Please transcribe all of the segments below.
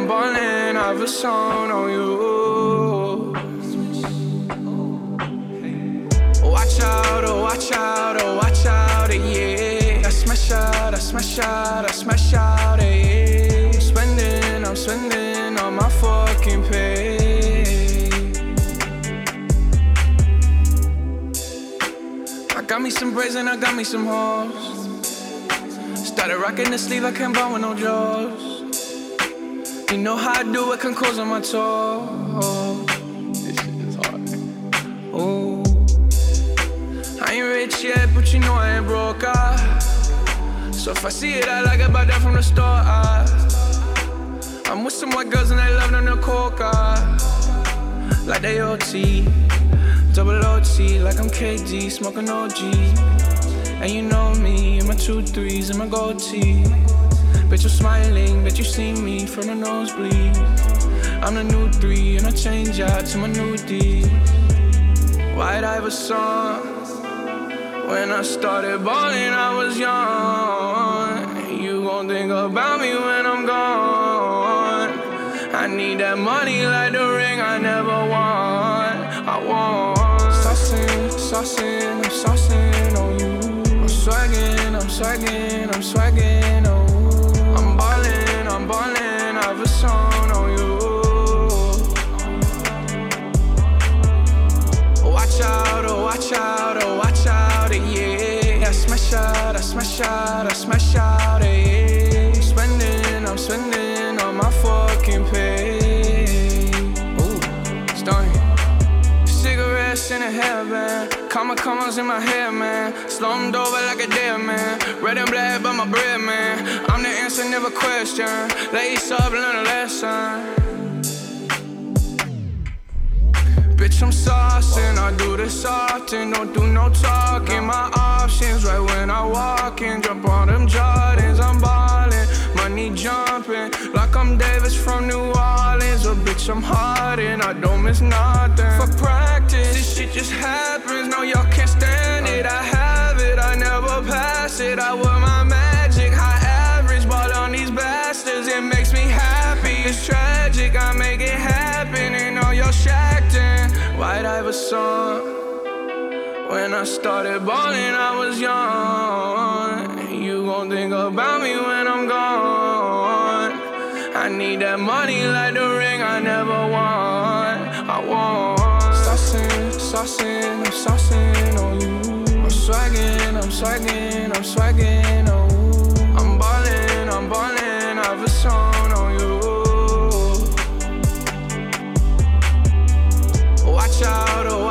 I'm ballin', I have a song on you. Watch out, oh, watch out, oh, watch out, yeah. I smash out, I smash out, I smash out, yeah. I'm spending, I'm spending all my fucking pay. I got me some braids and I got me some hoes. Started rocking the sleeve, I can't buy with no jaws. You know how I do it, can close on my toes. This shit is hard. Ooh. I ain't rich yet, but you know I ain't broke. Ah. So if I see it, I like it, buy that from the store. Ah. I'm with some white girls and they love them the coca. Like they OT, double OT, like I'm KG, smoking OG. And you know me, and my two threes and my gold tee. Bet you're smiling, bet you see me from the nosebleed. I'm the new three, and I change out to my new D. White Iverson. When I started balling, I was young. You gon' think about me when I'm gone. I need that money like the ring I never won. I want. Saucing, saucing, I'm saucing on you. I'm swagging, I'm swagging, I'm swagging, out, I smash out, I smash out, yeah. I'm spending, I'm spending all my fucking pay. Ooh, starting. Cigarettes in a hairband, comma commas in my hair, man. Slumped over like a dead man. Red and black, but my bread, man. I'm the answer, never question. Lace up, learn a lesson. Bitch, I'm saucing. I do this often. Don't do no talking. My options right when I walk in. Jump on them Jordans. I'm ballin'. Money jumping. Like I'm Davis from New Orleans. Or bitch, I'm hardin'. I don't miss nothing. For practice, this shit just happens. No, y'all can't stand it. I have it. I never pass it. I wear my in. White Iverson. When I started balling, I was young. You gon' think about me when I'm gone. I need that money like the ring I never won. I want. Saucing, saucing, I'm saucing on you. I'm swagging, I'm swagging, I'm swagging, oh. I'm ballin', I'm ballin', I have a song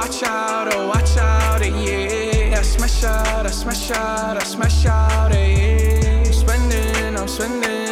watch out, oh, watch out, eh, yeah. I smash out, I smash out, I smash out, eh, yeah. I'm spending, I'm spending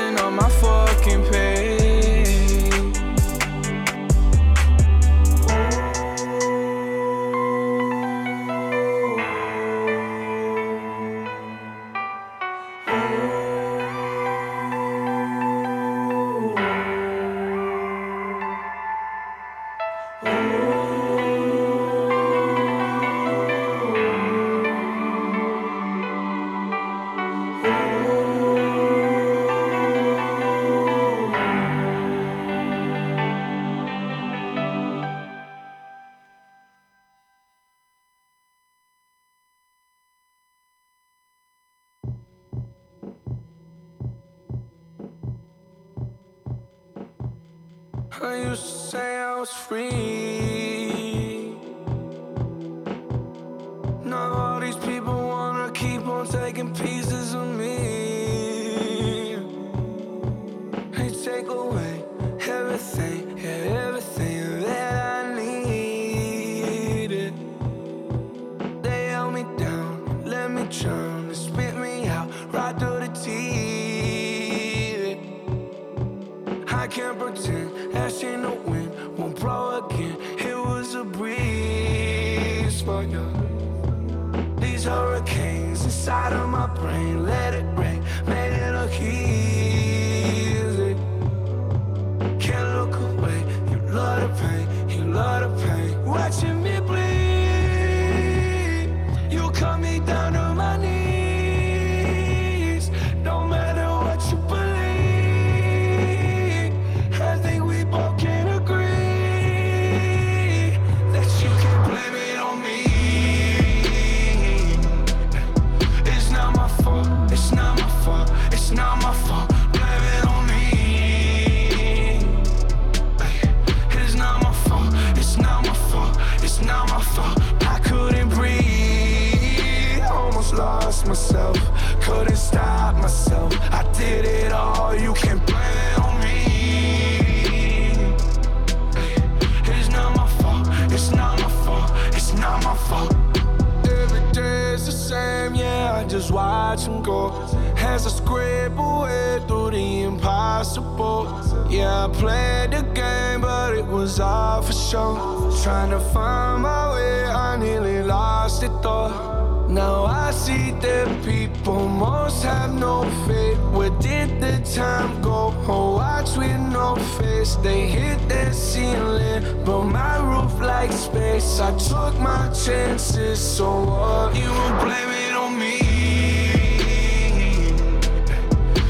took my chances, so what? You won't blame it on me.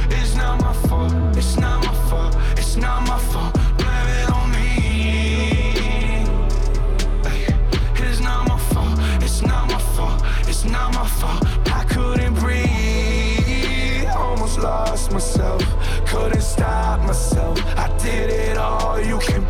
It's not my fault. It's not my fault. It's not my fault. Blame it on me. It's not my fault. I couldn't breathe, almost lost myself. Couldn't stop myself. I did it all. You can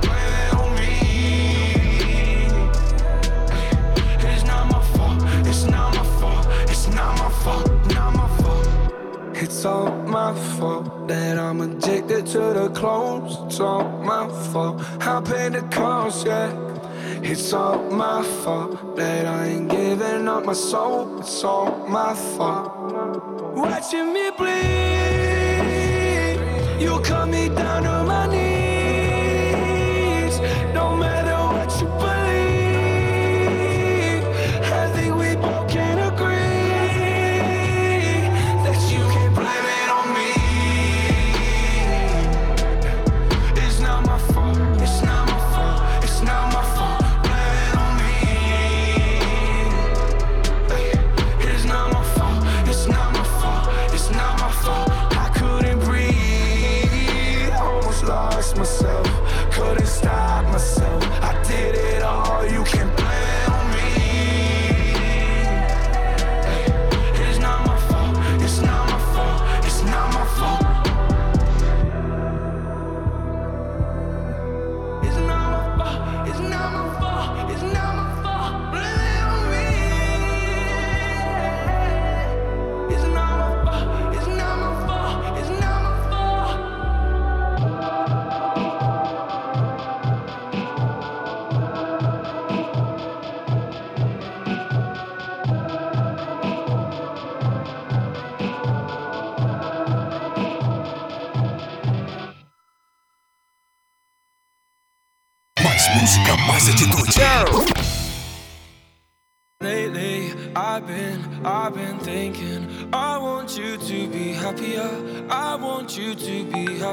It's all my fault that I'm addicted to the clothes. It's all my fault. I paid the cost, yeah. It's all my fault that I ain't giving up my soul. It's all my fault. Watching me bleed, you cut me down to my knees.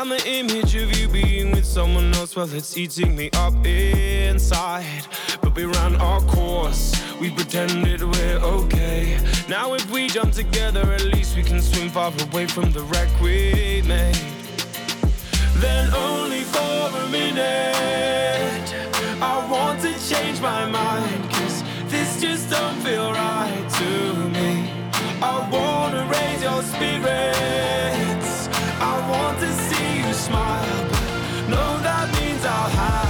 and the image of you being with someone else, well, it's eating me up inside. But we ran our course. We pretended we're okay. Now if we jump together, at least we can swim far away from the wreck we made. Then only for a minute, I want to change my mind. Cause this just don't feel right to me. I wanna raise your spirits. I want to smile. No, that means I'll have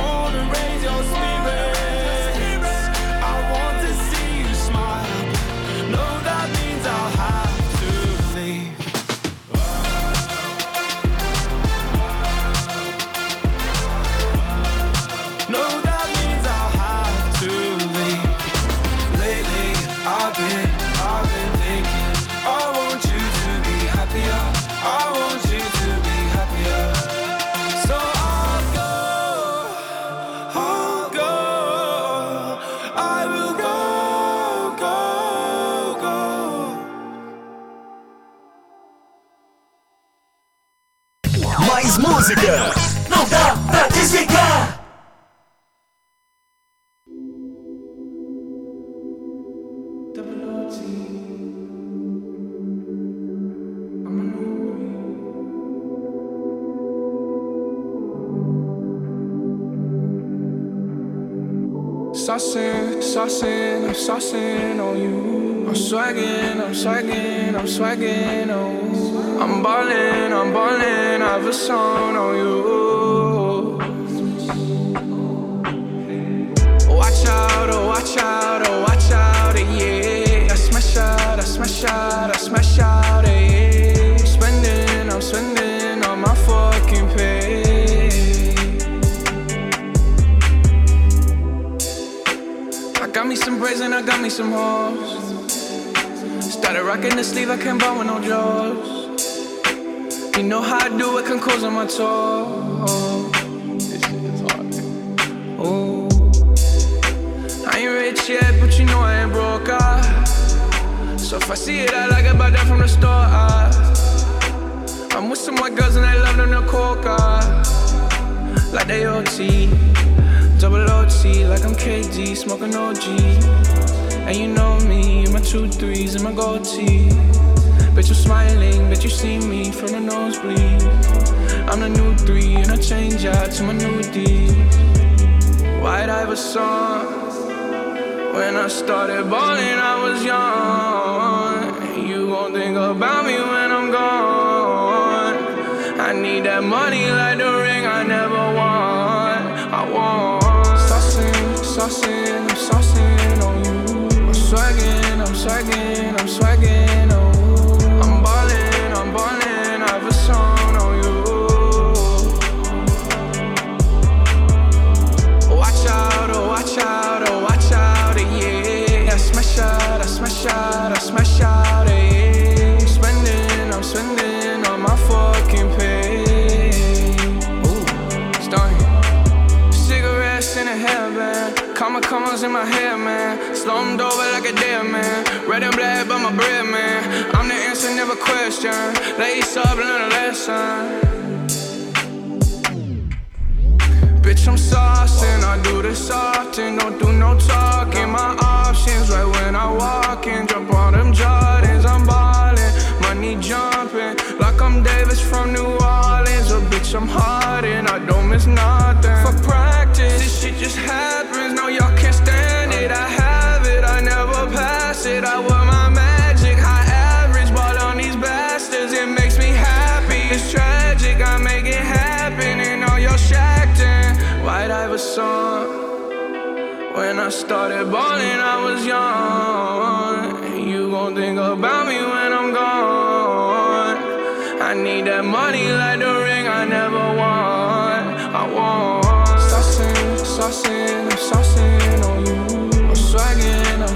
música. Não dá pra desligar. Saucing, saucing, I'm saucing on you. I'm swagging, I'm swagging, I'm swagging on you. I'm ballin', I'm ballin', I have a song on you. Watch out, oh watch out, oh watch out, eh, yeah. I smash out, I smash out, I smash out, eh, yeah. Spending, I'm spending on my fucking pay. I got me some braids and I got me some hoes. Started rocking the sleeve, I can't buy with no drawers. You know how I do it, can close on my toes. This is hard. Oh, I ain't rich yet, but you know I ain't broke. Ah. So if I see it, I like it, buy that from the store. Ah. I'm with some white girls and they love them to coca. Like they OT. Double OT, like I'm KD, smoking OG. And you know me, my two threes and my gold tee. Bitch, I'm smiling, bet you see me from the nosebleed. I'm the new three, and I change out to my new D. White Iverson. When I started balling, I was young. You gon' think about me when I'm gone. I need that money like the ring I never won. I want saucing, saucing, I'm saucing on you. I'm swagging, I'm swagging commas in my hair, man. Slumped over like a dead man. Red and black, but my bread, man. I'm the answer, never question. Lace up, learn a lesson. Bitch, I'm saucing, I do this often, don't do no talking. My options right when I walk in, jump on them Jordans, I'm ballin', money jumping, like I'm Davis from New Orleans. A bitch, I'm hard and I don't miss nothing. For practice, this shit just happens, no, y'all can't stand it. I have it, I never pass it. I wear my magic, high average, ball on these bastards, it makes me happy. It's tragic, I make it happen, and all y'all shacked in. White Iverson. When I started balling, I was young. You gon' think about me when I'm gone. I need that money like the ring I never won. I want I'm saucing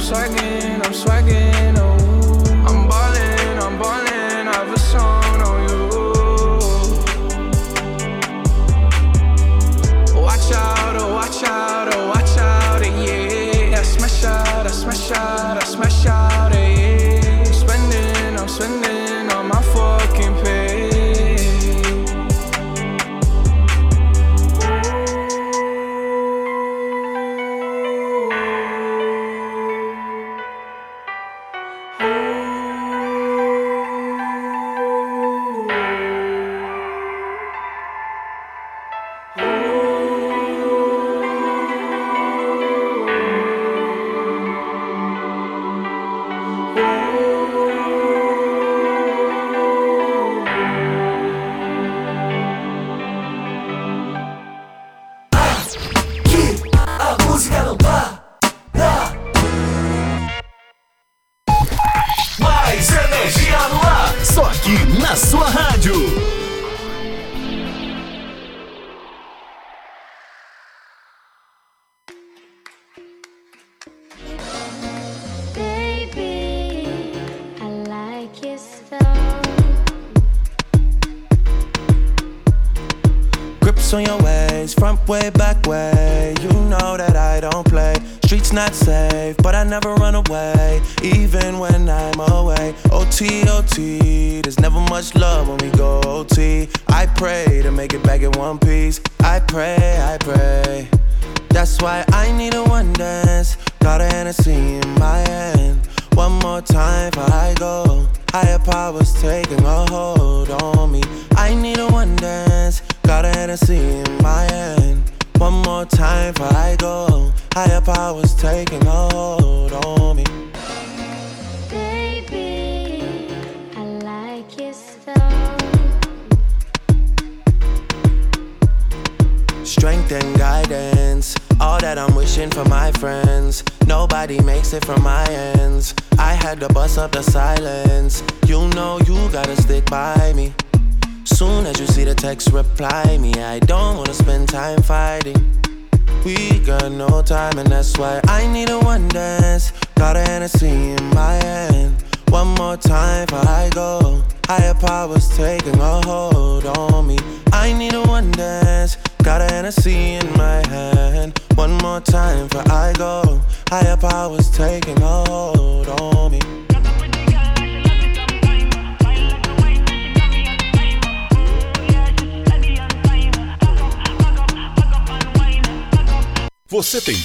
Zeugen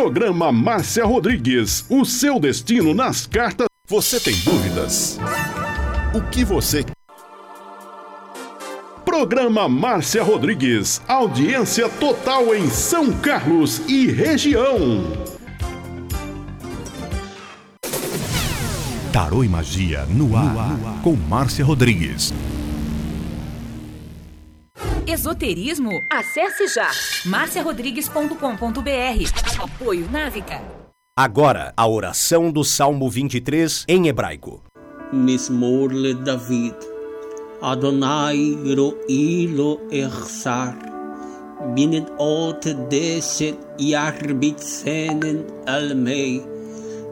Programa Márcia Rodrigues, o seu destino nas cartas. Você tem dúvidas? O que você Programa Márcia Rodrigues. Audiência total em São Carlos e região. Tarô e Magia no ar, com Márcia Rodrigues. Esoterismo? Acesse já marciarodrigues.com.br. Apoio Návica. Agora, a oração do Salmo 23 em hebraico. Mismorle David. Adonai ro'ilo echsar. Binet ot deset yarbitzenen almei.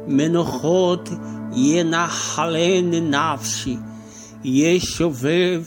Menochot yenachalen nafshi. Yeshuveh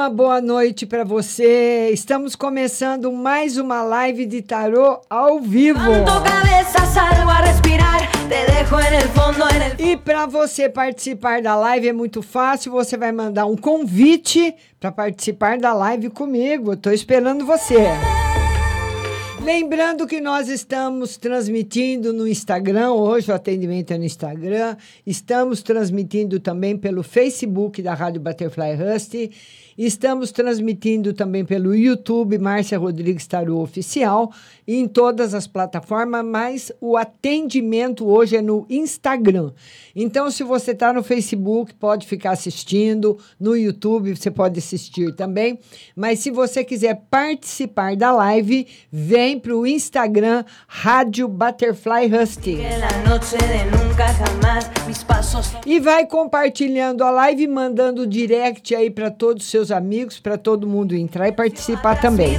Uma boa noite para você. Estamos começando mais uma live de tarô ao vivo. E para você participar da live é muito fácil, você vai mandar um convite para participar da live comigo. Tô esperando você. Lembrando que nós estamos transmitindo no Instagram, hoje o atendimento é no Instagram, estamos transmitindo também pelo Facebook da Rádio Butterfly Rust, estamos transmitindo também pelo YouTube Márcia Rodrigues Tarô Oficial em todas as plataformas, mas o atendimento hoje é no Instagram. Então, se você está no Facebook, pode ficar assistindo, no YouTube você pode assistir também, mas se você quiser participar da live, vem para o Instagram Rádio Butterfly Rusty. E vai compartilhando a live, mandando direct aí para todos os seus amigos, para todo mundo entrar e participar também.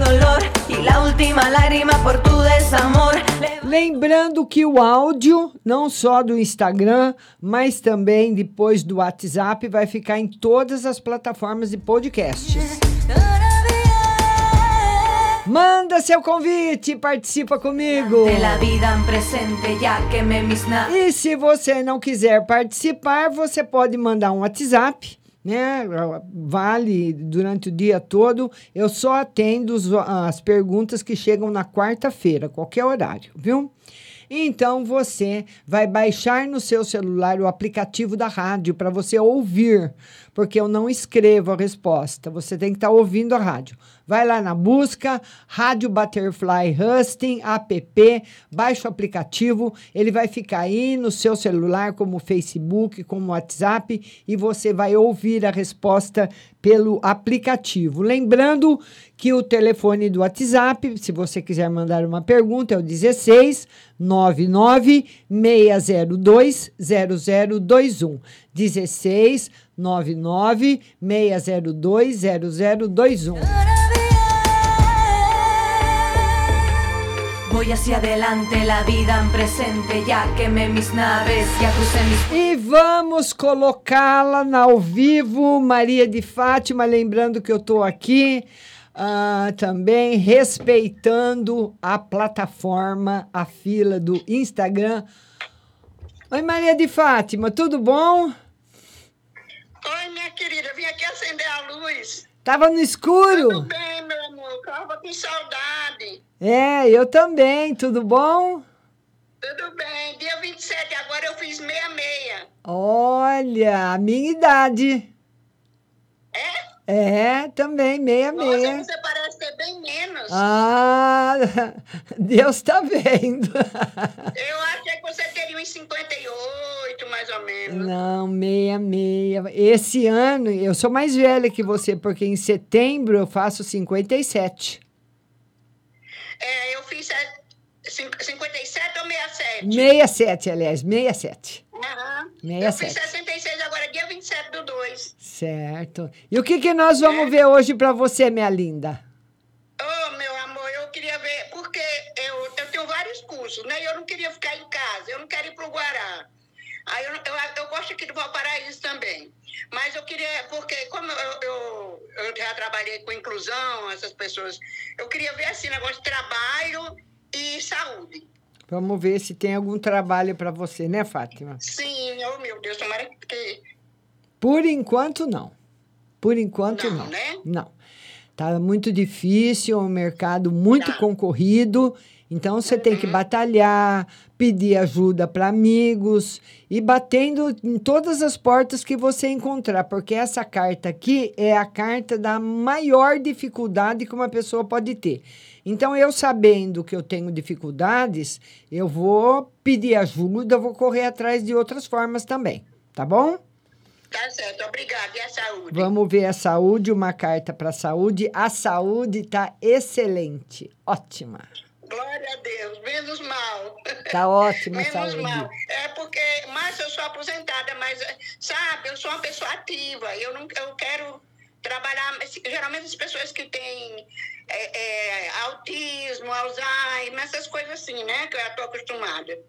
Lembrando que o áudio, não só do Instagram, mas também depois do WhatsApp, vai ficar em todas as plataformas de podcasts. Manda seu convite, participa comigo. E se você não quiser participar, você pode mandar um WhatsApp, né? Vale durante o dia todo. Eu só atendo as perguntas que chegam na quarta-feira, qualquer horário, viu? Então você vai baixar no seu celular o aplicativo da rádio para você ouvir, porque eu não escrevo a resposta. Você tem que estar tá ouvindo a rádio. Vai lá na busca, Rádio Butterfly Husting, app, baixa o aplicativo, ele vai ficar aí no seu celular, como Facebook, como WhatsApp, e você vai ouvir a resposta pelo aplicativo. Lembrando que o telefone do WhatsApp, se você quiser mandar uma pergunta, é o 16 99 602 0021. 16 99 602 0021. Voy hacia adelante, la vida en presente, ya quemé mis naves, ya crucé mis... E vamos colocá-la ao vivo, Maria de Fátima, lembrando que eu estou aqui uh, também respeitando a plataforma, a fila do Instagram. Oi, Maria de Fátima, tudo bom? Querida, vim aqui acender a luz. Tava no escuro? Tudo bem, meu amor, tava com saudade. É, eu também, tudo bom? Tudo bem, dia 27, agora eu fiz meia-meia. Olha, a minha idade. É? É, também, meia-meia. Nossa, você parece ter bem menos. Ah, Deus está vendo. Eu achei que você teria uns 58, mais ou menos. Não, meia-meia. Esse ano, eu sou mais velha que você, porque em setembro eu faço 57. É, eu fiz 57 ou 67? 67, aliás, 67. Uhum. 67. Eu fiz 66 agora, dia 27 do 2. Certo. E o que, que nós vamos é. ver hoje para você, minha linda? Oh, meu amor, eu queria ver, porque eu, eu tenho vários cursos, né? Eu não queria ficar em casa, eu não quero ir para o Guará. Aí eu, eu, eu, gosto aqui do Valparaíso também. Mas eu queria, porque como eu, eu, eu, já trabalhei com inclusão, essas pessoas, eu queria ver assim, negócio de trabalho e saúde. Vamos ver se tem algum trabalho para você, né, Fátima? Sim, oh meu Deus, tomara que. Por enquanto, não. Por enquanto, não. Não, né? não. Tá muito difícil, é um mercado muito tá. concorrido então você tem que uhum. batalhar, pedir ajuda para amigos e batendo em todas as portas que você encontrar, porque essa carta aqui é a carta da maior dificuldade que uma pessoa pode ter. Então, eu sabendo que eu tenho dificuldades, eu vou pedir ajuda, vou correr atrás de outras formas também, tá bom? Tá certo, obrigada. E a saúde? Vamos ver a saúde, uma carta para a saúde. A saúde está excelente, ótima. Glória a Deus, menos mal. Tá ótima menos saúde. mal. É porque, mas eu sou aposentada, mas, sabe, eu sou uma pessoa ativa. Eu, não, eu quero trabalhar. Geralmente as pessoas que têm é, é, autismo, Alzheimer, essas coisas assim, né? Que eu já estou acostumada.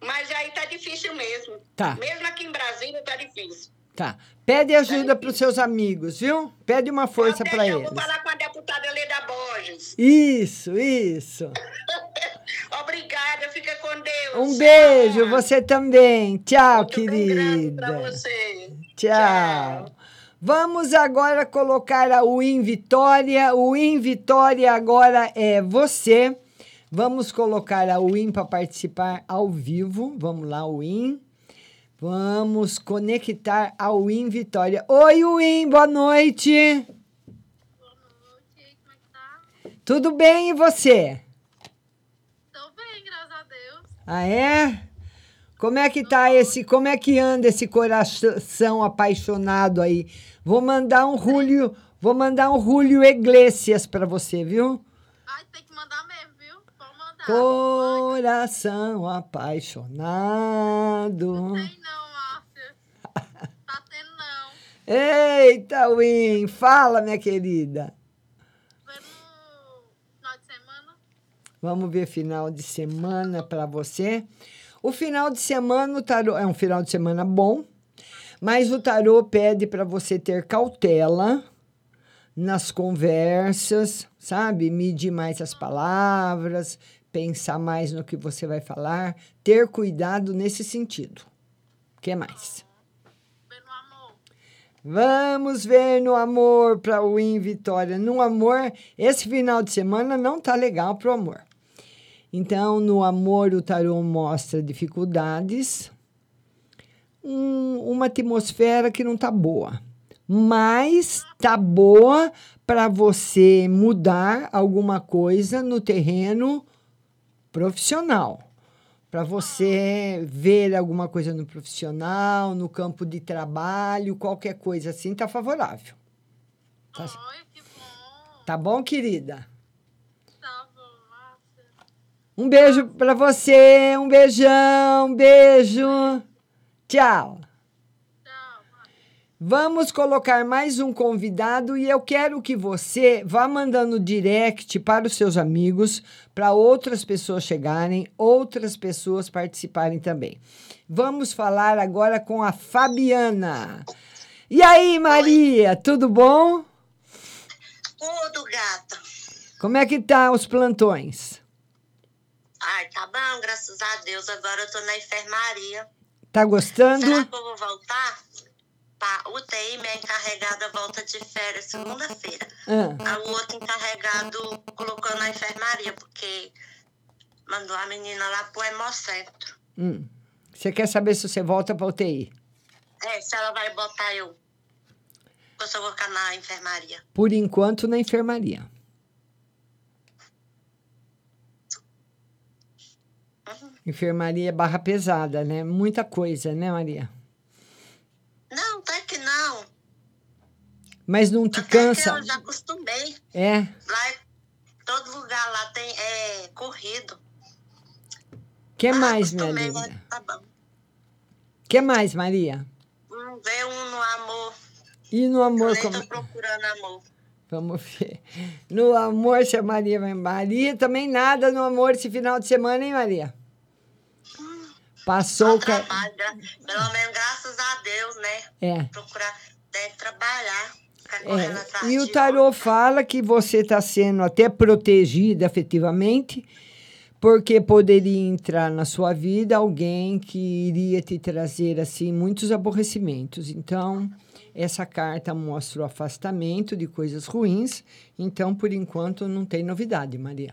Mas aí tá difícil mesmo. Tá. Mesmo aqui em Brasília tá difícil. Tá. Pede ajuda para os seus amigos, viu? Pede uma força para eles. Eu vou falar com a deputada Leda Borges. Isso, isso. Obrigada, fica com Deus. Um beijo, você também. Tchau, Muito querida. Pra você. Tchau. Tchau. Vamos agora colocar o In Vitória. O In Vitória agora é você. Vamos colocar a Win para participar ao vivo. Vamos lá, Win. Vamos conectar a Win Vitória. Oi, Win, boa noite. Tudo bem e você? Tô bem, graças a Deus. Ah, é? Como é que tá esse, como é que anda esse coração apaixonado aí? Vou mandar um Julio, vou mandar um Julio Iglesias para você, viu? Ai, tem que mandar mesmo, viu? Pode mandar. Coração apaixonado. Não tem não, Márcia. tá tendo não. Eita, Win, fala, minha querida. Final de semana? Vamos ver final de semana para você. O final de semana, o tarô é um final de semana bom, mas o tarô pede para você ter cautela nas conversas, sabe? Medir mais as palavras, pensar mais no que você vai falar, ter cuidado nesse sentido. O que mais? Vamos ver no amor para o Win Vitória. No amor, esse final de semana não tá legal pro amor. Então, no amor, o tarô mostra dificuldades, um, uma atmosfera que não tá boa, mas tá boa para você mudar alguma coisa no terreno profissional. Para você ver alguma coisa no profissional, no campo de trabalho, qualquer coisa assim, tá favorável. Tá, tá bom, querida? Um beijo para você, um beijão, beijo. Tchau. Vamos colocar mais um convidado e eu quero que você vá mandando direct para os seus amigos, para outras pessoas chegarem, outras pessoas participarem também. Vamos falar agora com a Fabiana. E aí, Maria, tudo bom? Tudo, gata. Como é que tá os plantões? Ai, tá bom, graças a Deus. Agora eu tô na enfermaria. Tá gostando? Será que eu vou voltar? Pra UTI, minha encarregada volta de férias segunda-feira. Ah. O outro encarregado colocou na enfermaria, porque mandou a menina lá pro hemocentro. Hum. Você quer saber se você volta para UTI? É, se ela vai botar eu. Eu vou ficar na enfermaria. Por enquanto, na enfermaria. Enfermaria é barra pesada, né? Muita coisa, né, Maria? Não, até que não. Mas não te Até cansa? que eu já acostumei. É. Lá, todo lugar lá tem é, corrido. que Ah, mais, minha linda? né? Tá bom. que mais, Maria? Hum, Vê um no amor. E no amor, eu como... procurando amor. Vamos ver. No amor, se a Maria vai. Maria, também nada no amor esse final de semana, hein, Maria? Passou o ca... Trabalho, Pelo menos graças a Deus, né? É. Procurar trabalhar. É, e o tarô fala que você está sendo até protegida afetivamente, porque poderia entrar na sua vida alguém que iria te trazer assim muitos aborrecimentos. Então, essa carta mostra o afastamento de coisas ruins. Então, por enquanto, não tem novidade, Maria.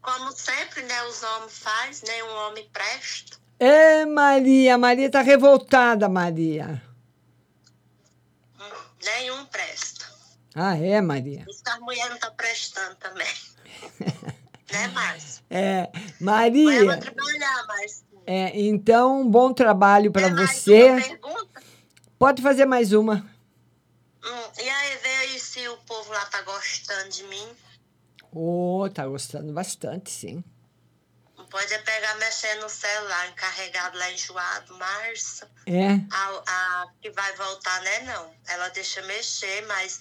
Como sempre, né? Os homens fazem, nenhum homem presta. É, Maria, Maria está revoltada, Maria. Nenhum presta. Ah, é, Maria. As mulheres não estão prestando também. né, Márcio? É, Mas eu vou Maria. trabalhar, mas É, então, um bom trabalho para você. pergunta. Pode fazer mais uma. Hum, e aí, vê aí se o povo lá tá gostando de mim. Oh, tá gostando bastante, sim. Pode é pegar mexendo no celular, encarregado lá enjoado, Márcio. É. A, a que vai voltar, né? Não. Ela deixa mexer, mas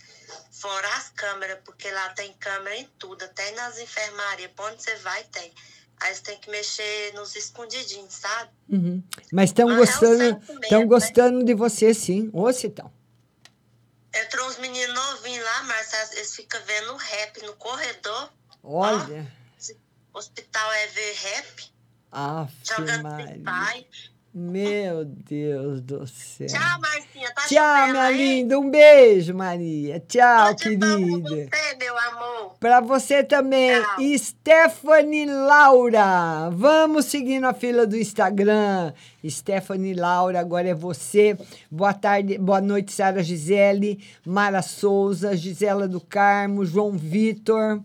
fora as câmeras, porque lá tem câmera em tudo, até nas enfermarias. Pra onde você vai, tem. Aí você tem que mexer nos escondidinhos, sabe? Uhum. Mas estão Ah, é gostando, estão né? gostando de você, sim. Ô, Citão. Entrou uns meninos novinhos lá, Márcio, eles ficam vendo rap no corredor. Olha. Hospital ver rap, Aff, jogando. Free Fire. Meu Deus do céu. Tchau, Marcinha. Tá Tchau, minha aí? linda. Um beijo, Maria. Tchau, de bom pra querida. você, meu amor. Para você também, Stephanie Laura. Vamos seguindo a fila do Instagram. Stephanie Laura, agora é você. Boa tarde, boa noite, Sara Gisele, Mara Souza, Gisela do Carmo, João Vitor.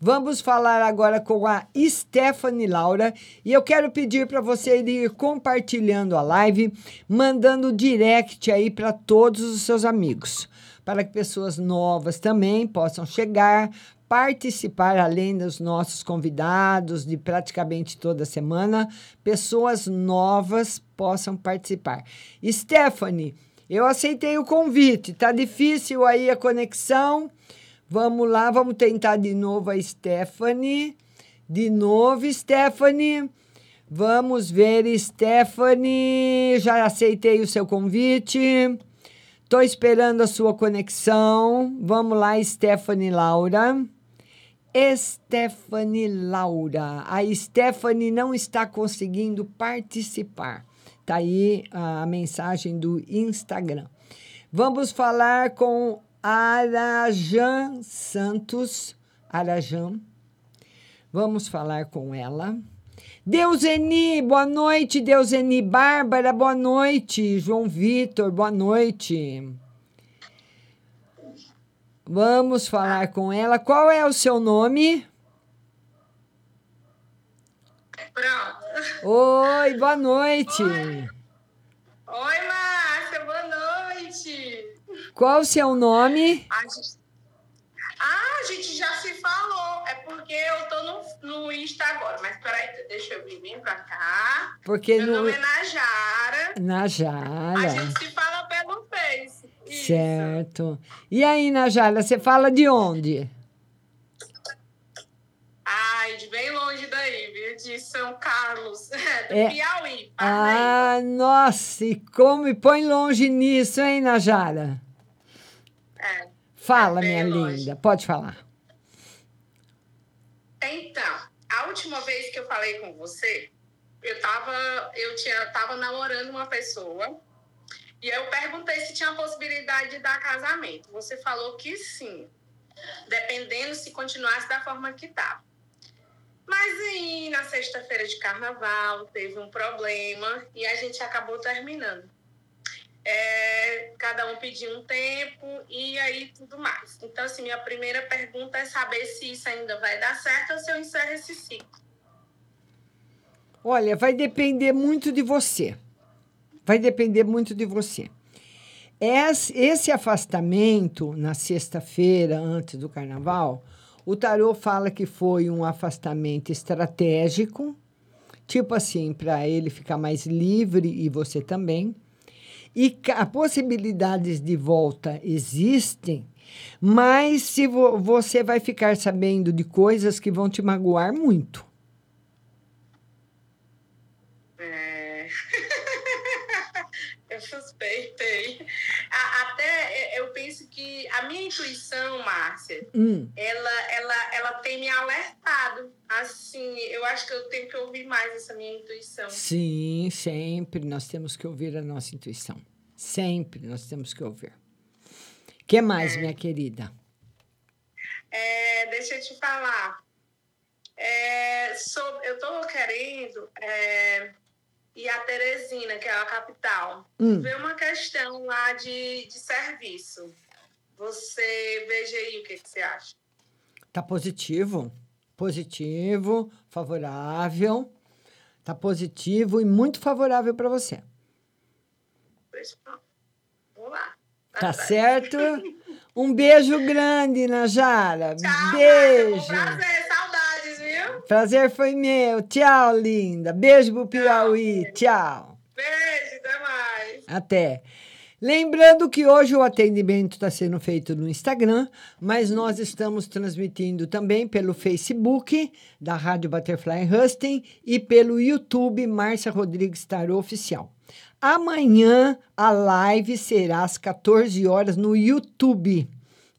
Vamos falar agora com a Stephanie Laura e eu quero pedir para você ir compartilhando a live, mandando direct aí para todos os seus amigos, para que pessoas novas também possam chegar, participar além dos nossos convidados de praticamente toda semana, pessoas novas possam participar. Stephanie, eu aceitei o convite, tá difícil aí a conexão. Vamos lá, vamos tentar de novo a Stephanie. De novo, Stephanie. Vamos ver, Stephanie. Já aceitei o seu convite. Estou esperando a sua conexão. Vamos lá, Stephanie Laura. Stephanie Laura. A Stephanie não está conseguindo participar. Tá aí a mensagem do Instagram. Vamos falar com Arajan Santos. Arajan. Vamos falar com ela. Deuseni, boa noite, Deuseni. Bárbara, boa noite. João Vitor, boa noite. Vamos falar com ela. Qual é o seu nome? Pronto. Oi, boa noite. Oi, noite. Qual o seu nome? A gente... Ah, a gente já se falou. É porque eu tô no, no Insta agora. Mas peraí, deixa eu vir, vir pra cá. Porque Meu no- nome é Najara. A Najara. gente se fala pelo Face. Isso. Certo. E aí, Najara, você fala de onde? Ai, de bem longe daí, viu? De São Carlos, do É. Piauí. Ah, nossa, e como e põe longe nisso, hein, Najara? Fala, É minha longe. linda, pode falar. Então, a última vez que eu falei com você, eu tava, eu tinha, tava namorando uma pessoa e eu perguntei se tinha possibilidade de dar casamento. Você falou que sim, dependendo se continuasse da forma que estava. Mas aí, na sexta-feira de carnaval, teve um problema e a gente acabou terminando. É, cada um pediu um tempo e aí tudo mais. Então, assim, minha primeira pergunta é saber se isso ainda vai dar certo ou se eu encerro esse ciclo. Olha, vai depender muito de você. Vai depender muito de você. Esse afastamento na sexta-feira, antes do carnaval, o tarô fala que foi um afastamento estratégico, tipo assim, para ele ficar mais livre e você também. E possibilidades de volta existem, mas se vo- você vai ficar sabendo de coisas que vão te magoar muito. É... eu suspeitei. A- Até é, eu penso que a minha intuição, Márcia, Hum. ela, ela, ela tem me alertado. Assim, eu acho que eu tenho que ouvir mais essa minha intuição. Sim, sempre nós temos que ouvir a nossa intuição. Sempre nós temos que ouvir. que mais, minha querida? É, deixa eu te falar. É, sobre, eu estou querendo é, ir a Teresina, que é a capital, Hum. ver uma questão lá de, de serviço. Você veja aí o que, que você acha. Tá positivo? Positivo, favorável. Tá positivo e muito favorável para você. Vamos lá. Tá certo? Um beijo grande, Najara. Tchau, Beijo. Prazer, saudades, viu? Prazer foi meu. Tchau, linda. Beijo pro Piauí. Tchau. Beijo, até mais. Até. Lembrando que hoje o atendimento está sendo feito no Instagram, mas nós estamos transmitindo também pelo Facebook da Rádio Butterfly Husting e pelo YouTube Márcia Rodrigues Tarô Oficial. Amanhã a live será às 14 horas no YouTube.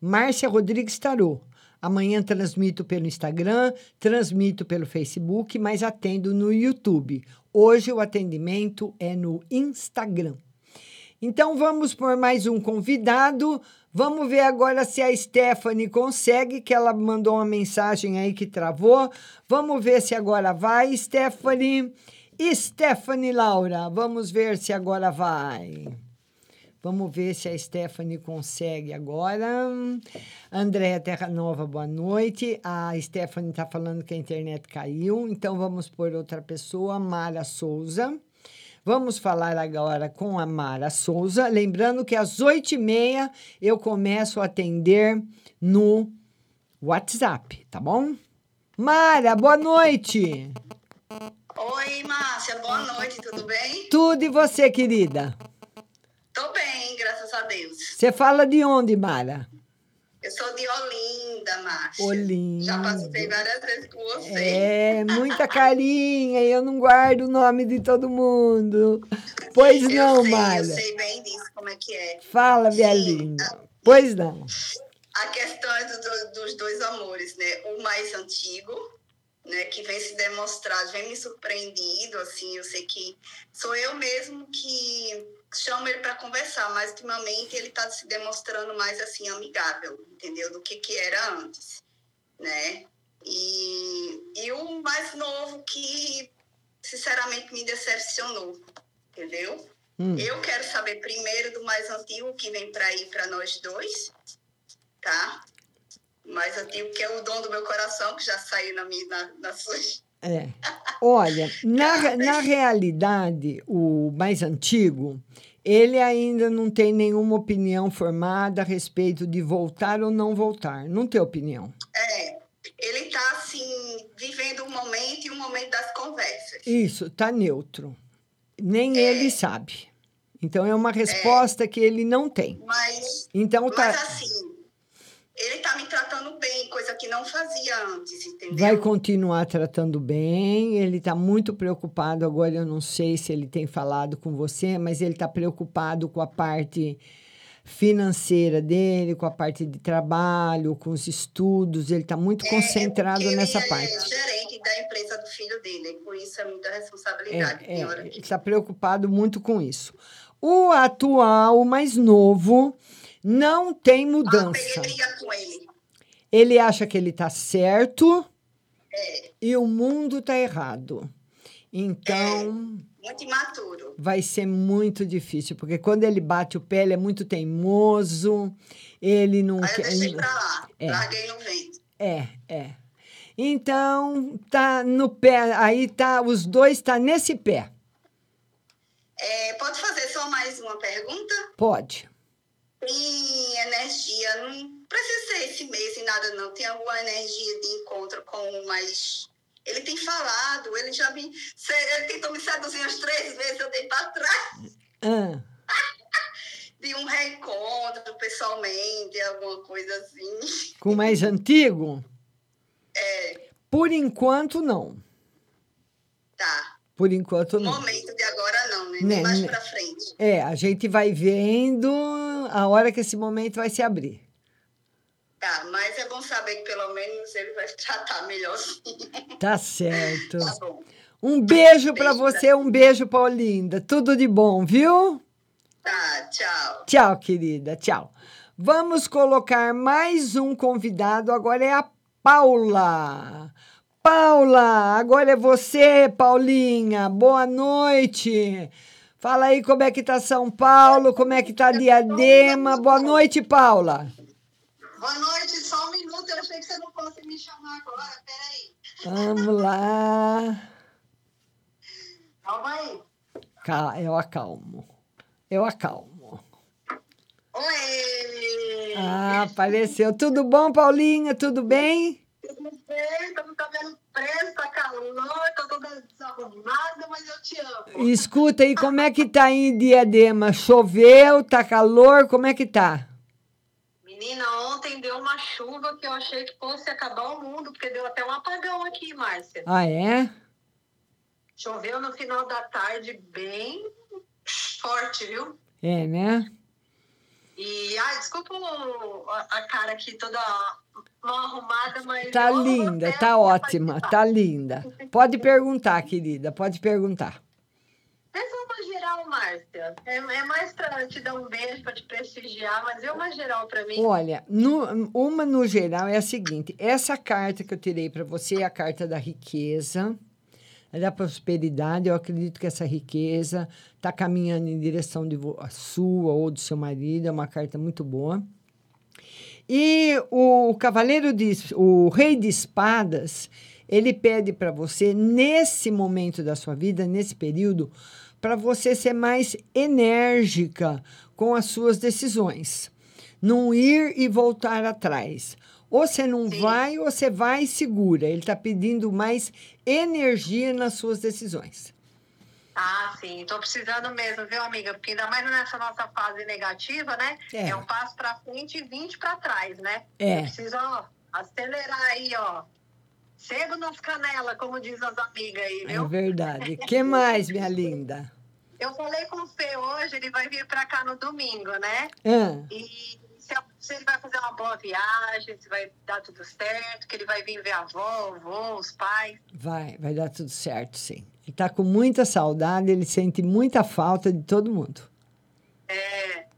Márcia Rodrigues Tarô. Amanhã transmito pelo Instagram, transmito pelo Facebook, mas atendo no YouTube. Hoje o atendimento é no Instagram. Então vamos por mais um convidado. Vamos ver agora se a Stephanie consegue, que ela mandou uma mensagem aí que travou. Vamos ver se agora vai, Stephanie. Stephanie Laura, vamos ver se agora vai. Vamos ver se a Stephanie consegue agora. Andréa Terra Nova, boa noite. A Stephanie está falando que a internet caiu, então vamos por outra pessoa, Mara Souza. Vamos falar agora com a Mara Souza. Lembrando que às oito e meia eu começo a atender no WhatsApp, tá bom? Mara, boa noite. Oi, Márcia, boa noite, tudo bem? Tudo e você, querida? Tô bem, graças a Deus. Você fala de onde, Mara? Eu sou de Olinda, Márcia. Olinda. Já passei várias vezes com você. É, muita carinha, e eu não guardo o nome de todo mundo. Pois eu não, sei, Mara. Eu sei bem disso, como é que é. Fala, minha Sim, linda. Pois não. A questão é do- do- dos dois amores, né? O mais antigo, né? Que vem se demonstrado, vem me surpreendido, assim. Eu sei que sou eu mesmo que chamo ele para conversar, mas ultimamente ele está se demonstrando mais, assim, amigável, entendeu? Do que que era antes, né? E, e o mais novo que, sinceramente, me decepcionou, entendeu? Hum. Eu quero saber primeiro do mais antigo que vem para ir para nós dois, tá? O mais antigo que é o dom do meu coração, que já saiu na minha na, na sua. É. Olha, na, na realidade, o mais antigo, ele ainda não tem nenhuma opinião formada a respeito de voltar ou não voltar. Não tem opinião. É, ele tá assim vivendo um momento e um momento das conversas. Isso, tá neutro. Nem ele sabe. Então é uma resposta que ele não tem. Mas, Então tá. mas assim, ele tá me tratando bem, coisa que não fazia antes, entendeu? Vai continuar tratando bem. Ele está muito preocupado. Agora, eu não sei se ele tem falado com você, mas ele está preocupado com a parte financeira dele, com a parte de trabalho, com os estudos. Ele está muito concentrado Porque nessa ele parte. é gerente da empresa do filho dele, por isso é muita É, responsabilidade. hora é, ele está preocupado muito com isso. O atual, o mais novo, não tem mudança. ele. Ele acha que ele está certo É, e o mundo está errado. Então, muito imaturo. vai ser muito difícil, porque quando ele bate o pé, ele é muito teimoso, ele não Aí eu deixei pra lá, É. larguei no vento. É, é. Então, tá no pé, aí tá, os dois tá nesse pé. É, pode fazer só mais uma pergunta? Pode. Tem energia, não precisa ser esse mês e nada não. Tem alguma energia de encontro com o mais. Ele tem falado, ele já me. Ele tentou me seduzir umas três vezes, eu dei pra trás. Ah, De um reencontro pessoalmente, alguma coisa assim. com o mais antigo? É, Por enquanto, não. tá. Por enquanto, não. Momento de agora não, né? Né, Nem mais né. pra frente. É, a gente vai vendo a hora que esse momento vai se abrir. Tá, mas é bom saber que pelo menos ele vai tratar melhor sim. Tá certo. Tá bom. Um beijo para Beijo pra você, um beijo para Olinda. Tudo de bom, viu? Tá, tchau. Tchau, querida. Tchau. Vamos colocar mais um convidado. Agora é a Paula. Paula, agora é você, Paulinha. Boa noite. Fala aí como é que tá São Paulo, como é que tá Diadema. Boa noite, Paula. Boa noite, só um minuto. Eu achei que você não fosse me chamar agora. Peraí. Vamos lá. Calma aí. Eu acalmo. Eu acalmo. Oi! Ah, apareceu. Tudo bom, Paulinha? Tudo bem? Tudo bem? Tô no cabelo preso, tá calor, tô toda desarrumada, mas eu te amo. Escuta aí, como é que tá aí em Diadema? Choveu, tá calor, como é que tá? Menina, ontem deu uma chuva que eu achei que fosse acabar o mundo, porque deu até um apagão aqui, Márcia. Ah, é? Choveu no final da tarde bem forte, viu? É, né? E, ai, desculpa a, cara aqui toda mal arrumada, mas. Tá linda, tá ótima, tá linda. Pode perguntar, querida, pode perguntar. Pensa uma geral, Márcia. É, é mais pra te dar um beijo, pra te prestigiar, mas é uma geral pra mim. Olha, no- uma no geral é a seguinte: essa carta que eu tirei para você é a carta da riqueza, da prosperidade. Eu acredito que essa riqueza está caminhando em direção de sua ou do seu marido. É uma carta muito boa. E o cavaleiro de o rei de espadas, ele pede para você nesse momento da sua vida, nesse período, para você ser mais enérgica com as suas decisões. Não ir e voltar atrás. Ou você não vai, ou você vai e segura. Ele está pedindo mais energia nas suas decisões. Ah, sim. Tô precisando mesmo, viu, amiga? Porque ainda mais nessa nossa fase negativa, né? É. É, um passo pra frente e 20 pra trás, né? É. Eu preciso, ó, acelerar aí, ó. Chego nas canelas, como diz as amigas aí, É viu? verdade. que mais, minha linda? Eu falei com o Fê hoje, ele vai vir pra cá no domingo, né? Ah. E se, se ele vai fazer uma boa viagem, se vai dar tudo certo, que ele vai vir ver a avó, o avô, os pais. Vai, vai dar tudo certo, sim. Ele está com muita saudade, ele sente muita falta de todo mundo. É.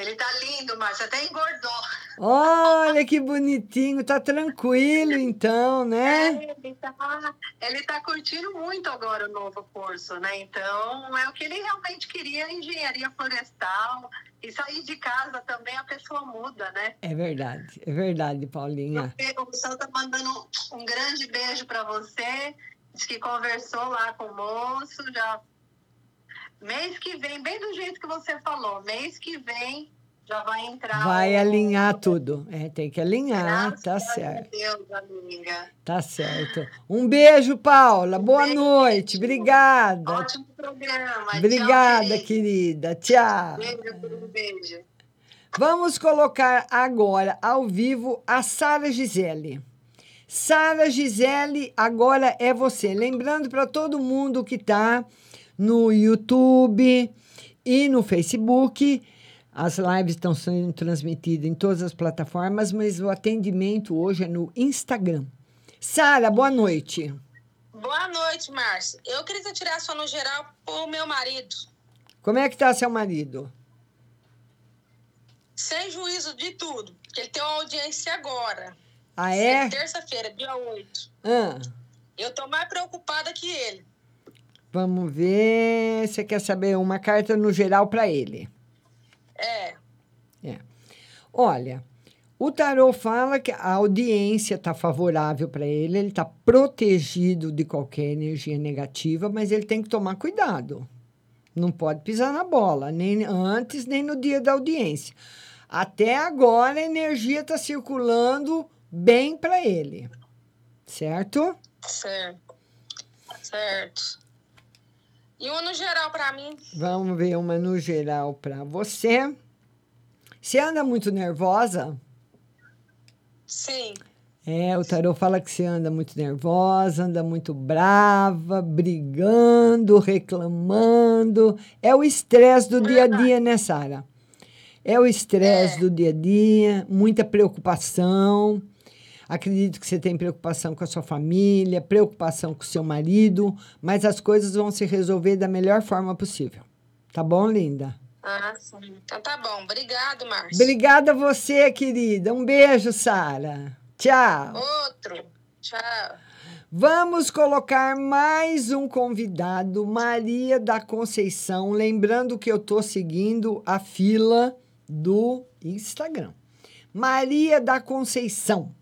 Ele tá lindo, Márcia, até engordou. Olha que bonitinho, tá tranquilo então, né? É, ele, tá, ele tá curtindo muito agora o novo curso, né? Então, é o que ele realmente queria, engenharia florestal. E sair de casa também a pessoa muda, né? É verdade, é verdade, Paulinha. O pessoal tá mandando um grande beijo para você. Diz que conversou lá com o moço, já. Mês que vem, bem do jeito que você falou, mês que vem já vai entrar. Vai o- alinhar tudo. É, tem que alinhar, tá Graças a certo. Deus, amiga. Tá certo. Um beijo, Paula. Boa noite. Obrigada. Ótimo programa. Obrigada, Tchau, querida. querida. Tchau. Beijo, beijo. Vamos colocar agora ao vivo a Sara Gisele. Sara Gisele, agora é você. Lembrando para todo mundo que está no YouTube e no Facebook, as lives estão sendo transmitidas em todas as plataformas, mas o atendimento hoje é no Instagram. Sara, boa noite. Boa noite, Márcia. Eu queria que você tirasse no geral pro meu marido. Como é que tá seu marido? Sem juízo de tudo. Ele tem uma audiência agora. Ah, é? Terça-feira, dia 8. Ah, Eu tô mais preocupada que ele. Vamos ver. Você quer saber uma carta no geral para ele? É. É. Olha, o tarô fala que a audiência está favorável para ele, ele está protegido de qualquer energia negativa, mas ele tem que tomar cuidado. Não pode pisar na bola, nem antes, nem no dia da audiência. Até agora a energia está circulando bem para ele. Certo? Certo. Certo. E uma no geral pra mim. Vamos ver uma no geral para você. Você anda muito nervosa? Sim. É, o tarô fala que você anda muito nervosa, anda muito brava, brigando, reclamando. É o estresse do dia a dia, né, Sara? É o estresse do dia a dia, muita preocupação. Acredito que você tem preocupação com a sua família, preocupação com o seu marido, mas as coisas vão se resolver da melhor forma possível. Tá bom, linda? Ah, sim. Então tá bom. Obrigado, Márcia. Obrigada a você, querida. Um beijo, Sara. Tchau. Outro. Tchau. Vamos colocar mais um convidado, Maria da Conceição. Lembrando que eu estou seguindo a fila do Instagram. Maria da Conceição.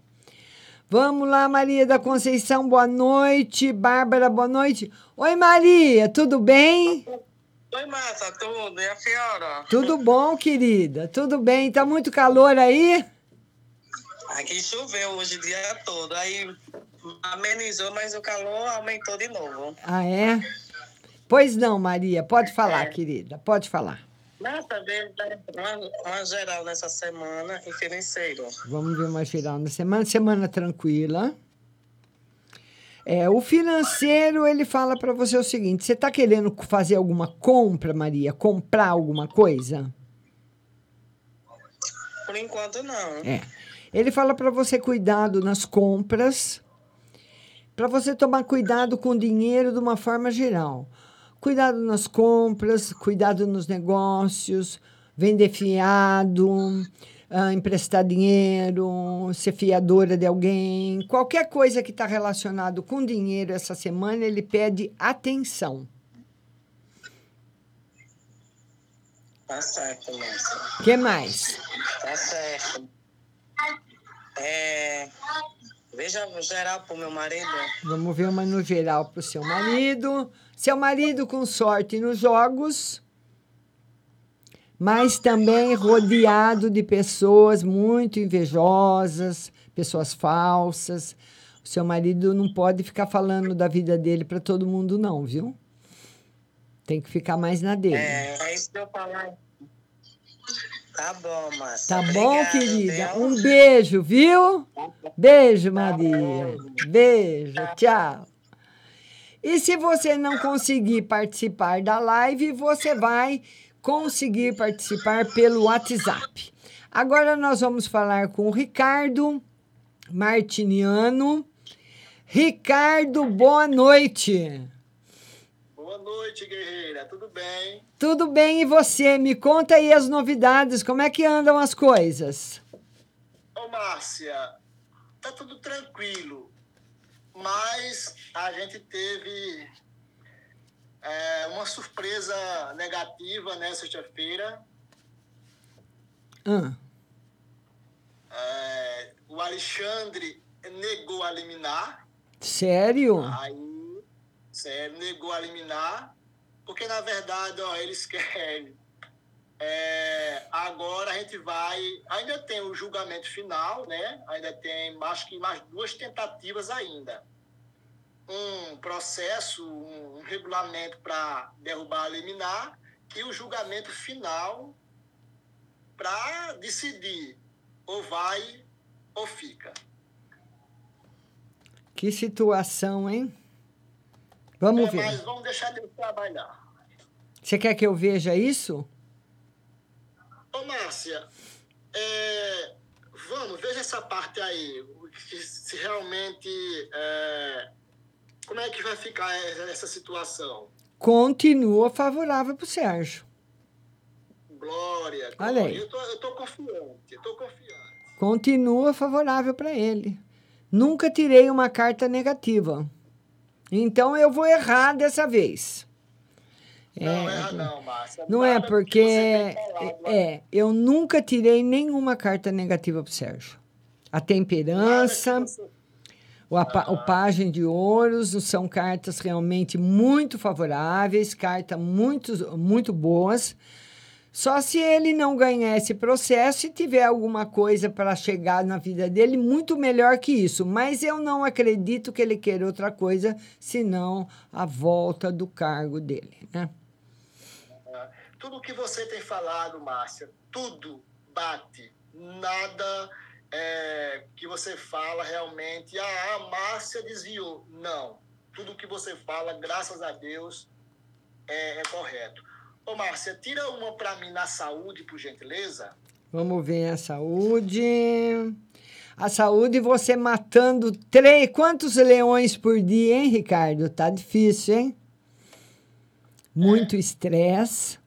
Vamos lá, Maria da Conceição, boa noite. Bárbara, boa noite. Oi, Maria, tudo bem? Oi, Márcia, tudo? E a senhora? Tudo bom, querida? Tudo bem? Tá muito calor aí? Aqui choveu hoje o dia todo, aí amenizou, mas o calor aumentou de novo. Ah, é? Pois não, Maria, pode falar, querida, pode falar. Nossa, veio uma, uma geral nessa semana em financeiro. Vamos ver uma geral na semana. Semana tranquila. É, o financeiro, ele fala para você o seguinte: você está querendo fazer alguma compra, Maria? Comprar alguma coisa? Por enquanto, não. É. Ele fala para você cuidado nas compras, para você tomar cuidado com o dinheiro de uma forma geral. Cuidado nas compras, cuidado nos negócios, vender fiado, uh, emprestar dinheiro, ser fiadora de alguém, qualquer coisa que está relacionado com dinheiro essa semana, ele pede atenção. Tá certo, moça. O que mais? Tá certo. É, veja geral pro meu marido. Vamos ver uma no geral para o seu marido. Seu marido com sorte nos jogos, mas também rodeado de pessoas muito invejosas, pessoas falsas. O seu marido não pode ficar falando da vida dele para todo mundo, não, viu? Tem que ficar mais na dele. É, é isso que eu falar. Tá bom, Márcia. Tá bom, querida? viu? Um beijo, viu? Beijo, Maria. Beijo, tchau. E se você não conseguir participar da live, você vai conseguir participar pelo WhatsApp. Agora nós vamos falar com o Ricardo Martiniano. Ricardo, boa noite. Boa noite, guerreira. Tudo bem? Tudo bem e você? Me conta aí as novidades, como é que andam as coisas? Ô, Márcia, tá tudo tranquilo, mas a gente teve é, uma surpresa negativa nessa sexta-feira. Ah, É, o Alexandre negou a liminar. sério? Aí, sério, negou a liminar, porque na verdade, ó, eles querem. É, agora a gente vai. Ainda tem o julgamento final, né? Ainda tem, acho que mais duas tentativas ainda. Um processo, um, um regulamento para derrubar a liminar e o julgamento final para decidir ou vai ou fica. Que situação, hein? Vamos É, ver. Mas vamos deixar ele trabalhar. Você quer que eu veja isso? Ô, Márcia, é, vamos, veja essa parte aí. Se realmente. é, como é que vai ficar essa situação? Continua favorável para o Sérgio. Glória. Olha glória. aí. Eu tô, eu tô confiante, eu tô confiante. Continua favorável para ele. Nunca tirei uma carta negativa. Então eu vou errar dessa vez. Não erra não, Márcia. Não é Nada que porque falado lá. é, eu nunca tirei nenhuma carta negativa para o Sérgio. A temperança, o, apa- o pajem de ouros são cartas realmente muito favoráveis, cartas muito, muito boas. Só se ele não ganhar esse processo e tiver alguma coisa para chegar na vida dele muito melhor que isso. Mas eu não acredito que ele queira outra coisa senão a volta do cargo dele, né? Tudo que você tem falado, Márcia, tudo bate. Nada é, que você fala realmente, ah, a Márcia desviou. Não. Tudo que você fala, graças a Deus, é, é correto. Ô, Márcia, tira uma para mim na saúde, por gentileza. Vamos ver a saúde. A saúde, você matando três. Quantos leões por dia, hein, Ricardo? Tá difícil, hein? Muito estresse,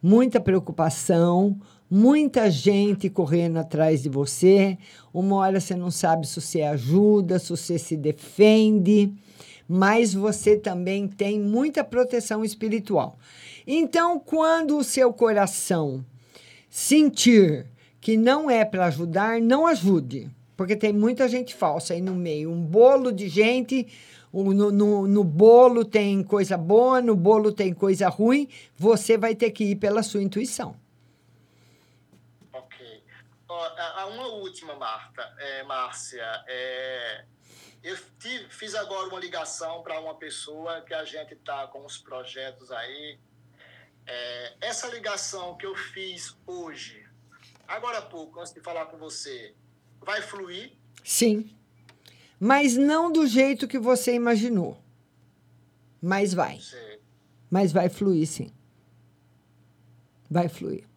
muita preocupação, muita gente correndo atrás de você. Uma hora você não sabe se você ajuda, se você se defende, mas você também tem muita proteção espiritual. Então, quando o seu coração sentir que não é para ajudar, não ajude. Porque tem muita gente falsa aí no meio. Um bolo de gente, no, no, no bolo tem coisa boa, no bolo tem coisa ruim. Você vai ter que ir pela sua intuição. A- a uma última, Marta, é, Márcia. É, eu ti- fiz agora uma ligação para uma pessoa que a gente está com os projetos aí. É, essa ligação que eu fiz hoje, agora há pouco, antes de falar com você, vai fluir? Sim. Mas não do jeito que você imaginou. Mas vai. Sei. Mas vai fluir, sim. Vai fluir.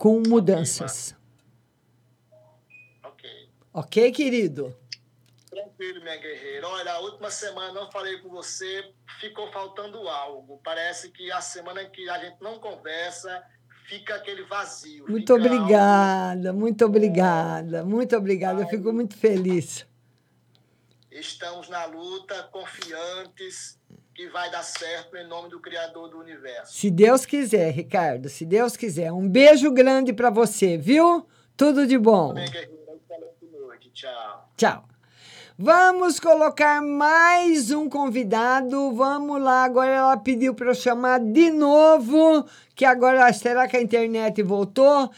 Com mudanças. Ok, querido? Tranquilo, minha guerreira. Olha, a última semana não falei com você, ficou faltando algo. Parece que a semana que a gente não conversa, fica aquele vazio. Muito obrigada, muito obrigada, muito obrigada. Eu fico muito feliz. Estamos na luta, confiantes que vai dar certo em nome do Criador do Universo. Se Deus quiser, Ricardo, se Deus quiser. Um beijo grande para você, viu? Tudo de bom. Tchau. Tchau. Vamos colocar mais um convidado. Vamos lá. Agora ela pediu para eu chamar de novo. Que agora será que a internet voltou?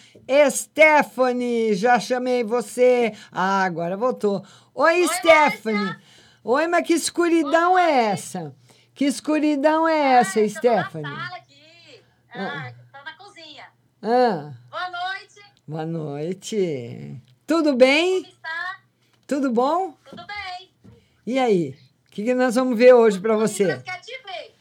Stephanie, já chamei você. Ah, agora voltou. Oi, Stephanie. Oi, mas que escuridão é essa? Que escuridão é essa, Stephanie? Ah, tá na cozinha. Ah, Boa noite. boa noite. Tudo bem? Como está? Tudo bom? Tudo bem. E aí? O que, que nós vamos ver hoje para você? Quer te ver.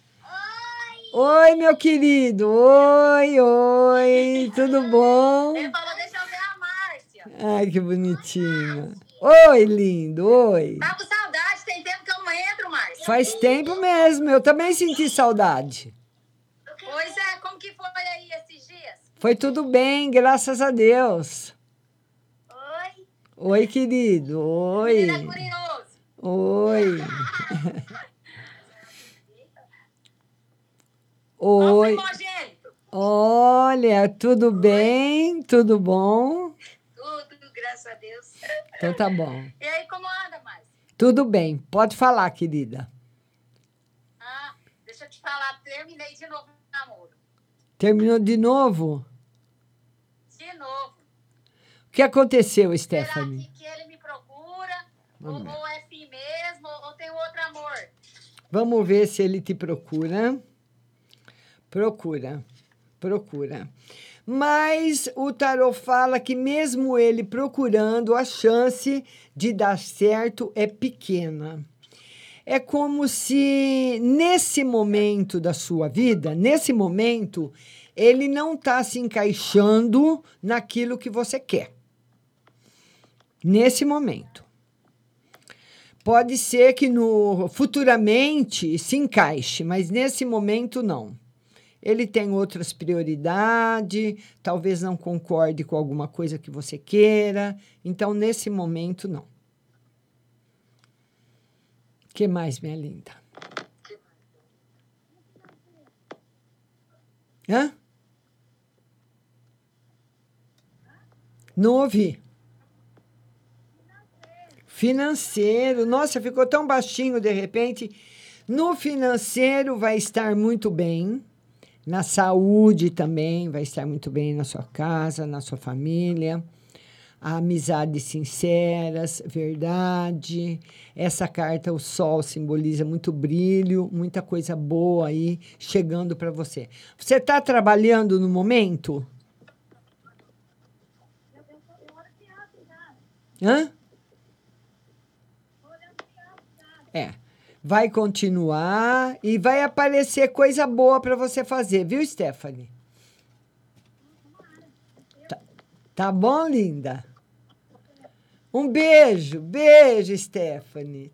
Oi, meu querido. Oi, oi. Tudo bom? Ele falou, deixa eu ver a Márcia. Ai, que bonitinho. Oi, lindo. Oi. Tá com saudade? Tem tempo que eu não entro, Márcia. Faz tempo mesmo. Eu também senti saudade. Pois é, como que foi aí esses dias? Foi tudo bem, graças a Deus. Oi. Oi, querido. Oi. Oi. Oi. Olha, tudo bem? Tudo bom? Tudo, graças a Deus. Então tá bom. E aí, como anda, Márcia? Tudo bem. Pode falar, querida. Eu te falar, terminei de novo o namoro. Terminou de novo? De novo. O que aconteceu, Stephanie? Que ele me procura, ou, Vamos ou é fim mesmo, ou, ou tem outro amor. Vamos ver se ele te procura. Procura, procura. Mas o tarot fala que mesmo ele procurando, a chance de dar certo é pequena. É como se nesse momento da sua vida, nesse momento, ele não está se encaixando naquilo que você quer. Nesse momento. Pode ser que no futuramente se encaixe, mas nesse momento não. Ele tem outras prioridades, talvez não concorde com alguma coisa que você queira, então nesse momento não. Que mais, minha linda? Hã? Não ouvi. Financeiro. Nossa, ficou tão baixinho de repente. No financeiro vai estar muito bem. Na saúde também vai estar muito bem na sua casa, na sua família. Amizades sinceras, verdade. Essa carta, o sol, simboliza muito brilho, muita coisa boa aí chegando para você. Você está trabalhando no momento? Hã? É. Vai continuar e vai aparecer coisa boa para você fazer, viu, Stephanie? Tá, tá bom, linda? Um beijo, beijo, Stephanie.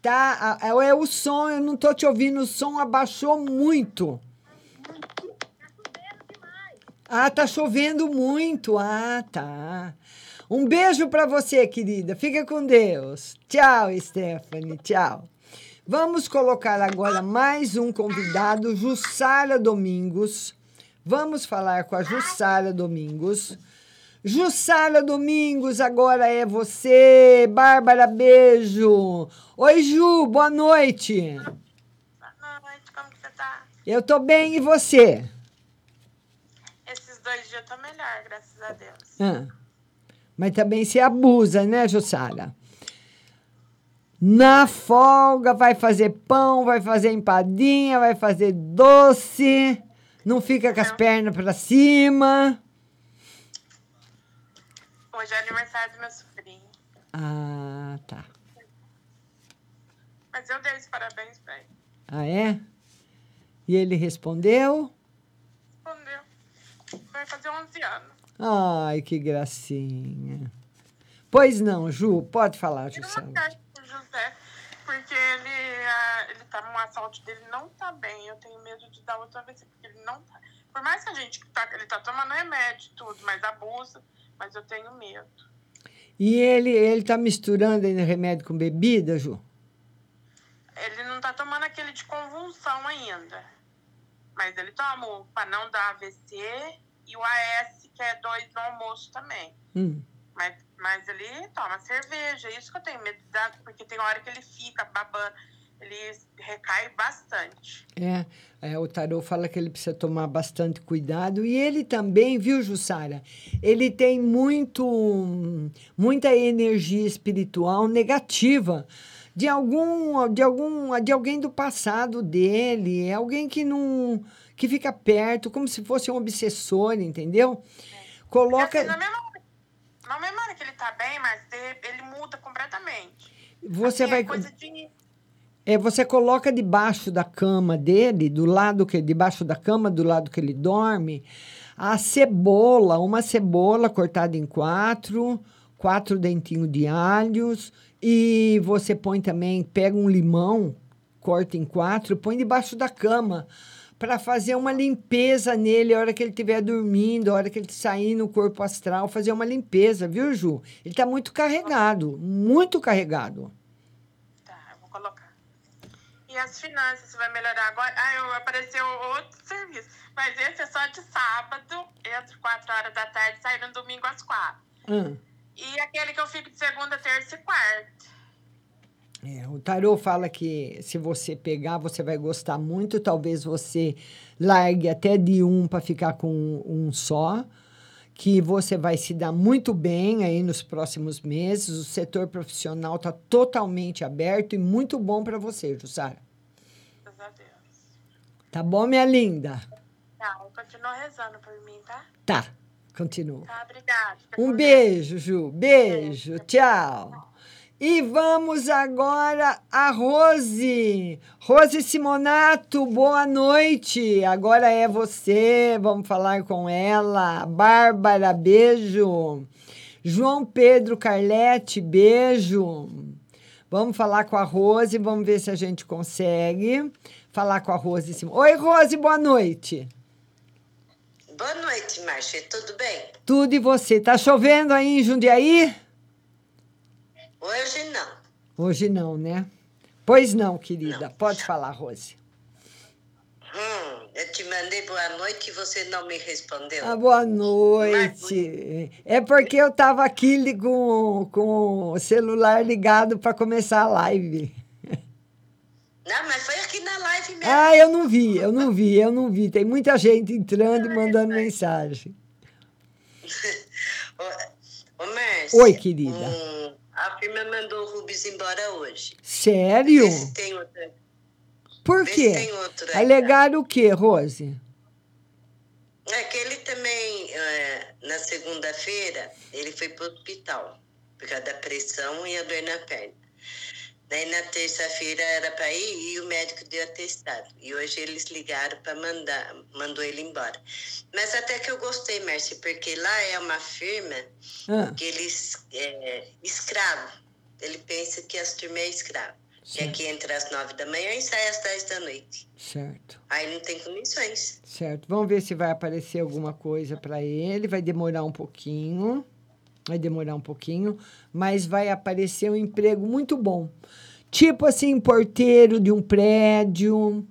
Tá, a- é o som, eu não tô te ouvindo, o som abaixou muito. Ah, tá chovendo muito. Ah, tá. Um beijo para você, querida. Fica com Deus. Tchau, Stephanie. Tchau. Vamos colocar agora mais um convidado, Jussara Domingos. Vamos falar com a Jussara Domingos. Jussara Domingos, agora é você. Bárbara, beijo. Oi, Ju, boa noite. Boa noite, como você tá? Eu tô bem, e você? Esses dois dias eu tô melhor, graças a Deus. Ah, mas também se abusa, né, Jussara? Na folga vai fazer pão, vai fazer empadinha, vai fazer doce, não fica com as pernas para cima. Hoje é aniversário do meu sobrinho. Ah, tá. Mas eu dei os parabéns pra ele. Ah, é? E ele respondeu? Respondeu. Vai fazer 11 anos. Ai, que gracinha. Pois não, Ju, pode falar, carta pro José, porque ele, ah, ele tá, a saúde dele não tá bem. Eu tenho medo de dar outra vez, porque ele não tá. Por mais que a gente tá, ele tá tomando remédio e tudo, mas abusa, mas eu tenho medo. E ele, ele tá misturando ainda remédio com bebida, Ju? Ele não tá tomando aquele de convulsão ainda. Mas ele toma o pra não dar AVC e o AS, que é dois no almoço também. Hum. Mas, mas ele toma cerveja, é isso que eu tenho medo de dar, porque tem hora que ele fica babando, ele recai bastante. É, é, o tarô fala que ele precisa tomar bastante cuidado. E ele também, viu, Jussara? Ele tem muito, muita energia espiritual negativa de algum, de algum, de alguém do passado dele, é alguém que não, que fica perto, como se fosse um obsessor, entendeu? Coloca. Porque, assim, na, mesma, hora- na mesma hora que ele tá bem, mas de- ele muda completamente. Você Assim, vai. É coisa de É, você coloca debaixo da cama dele, do lado que debaixo da cama, do lado que ele dorme, a cebola, uma cebola cortada em quatro, quatro dentinhos de alhos e você põe também, pega um limão, corta em quatro, põe debaixo da cama para fazer uma limpeza nele a hora que ele estiver dormindo, a hora que ele sair no corpo astral, fazer uma limpeza, viu, Ju? Ele está muito carregado, muito carregado. E as finanças, vai melhorar agora? Ah, eu, apareceu outro serviço. Mas esse é só de sábado, entre 4 horas da tarde, sai no domingo às 4. Hum. E aquele que eu fico de segunda, terça e quarta. É, o tarô fala que se você pegar, você vai gostar muito. Talvez você largue até de um para ficar com um só. Que você vai se dar muito bem aí nos próximos meses. O setor profissional está totalmente aberto e muito bom para você, Jussara. Graças a Deus. Tá bom, minha linda? Tá, eu continuo rezando por mim, tá? Tá, continua. Tá, obrigada. Um beijo, Ju. Beijo. Tchau. E vamos agora a Rose. Rose Simonato, boa noite. Agora é você. Vamos falar com ela. Bárbara, beijo. João Pedro Carlete, beijo. Vamos falar com a Rose, vamos ver se a gente consegue falar com a Rose. Oi, Rose, boa noite. Boa noite, Márcia. Tudo bem? Tudo e você? Tá chovendo aí em Jundiaí? Hoje não. Hoje não, né? Pois não, querida. Pode falar, Rose. Hum, eu te mandei boa noite e você não me respondeu. Ah, boa noite. É porque eu estava aqui com, com o celular ligado para começar a live. Não, mas foi aqui na live mesmo. Ah, eu não vi, eu não vi, eu não vi. Tem muita gente entrando e mandando mensagem. Ô, Márcia. Oi, querida. A firma mandou o Rubens embora hoje. Sério? Vê se tem outra. Por vê quê? tem outro aí, Alegaram o quê, Rose? É que ele também, na segunda-feira, ele foi para o hospital, por causa da pressão e a dor na perna. Daí na terça-feira era para ir e o médico deu atestado. E hoje eles ligaram para mandar, mandou ele embora. Mas até que eu gostei, Márcia, porque lá é uma firma Ah. que eles é escravo. Ele pensa que as turmas é escravo. Que Certo. aqui entra às nove da manhã e sai às dez da noite. Certo. Aí não tem condições. Certo. Vamos ver se vai aparecer alguma coisa para ele. Vai demorar um pouquinho. Vai demorar um pouquinho, mas vai aparecer um emprego muito bom. Tipo assim, porteiro de um prédio,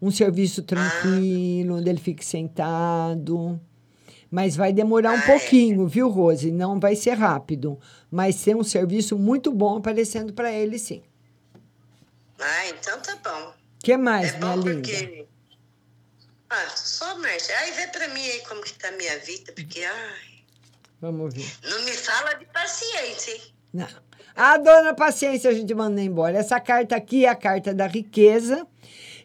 um serviço tranquilo, onde ele fique sentado. Mas vai demorar um pouquinho, viu, Rose? Não vai ser rápido. Mas ser um serviço muito bom aparecendo para ele, sim. Ah, então tá bom. O que mais, É minha bom linda? porque. Ah, só, Márcia. Aí vê pra mim aí como que tá a minha vida, porque ai, Vamos ver. não me fala de paciência, hein? Não. A dona paciência a gente manda embora. Essa carta aqui é a carta da riqueza.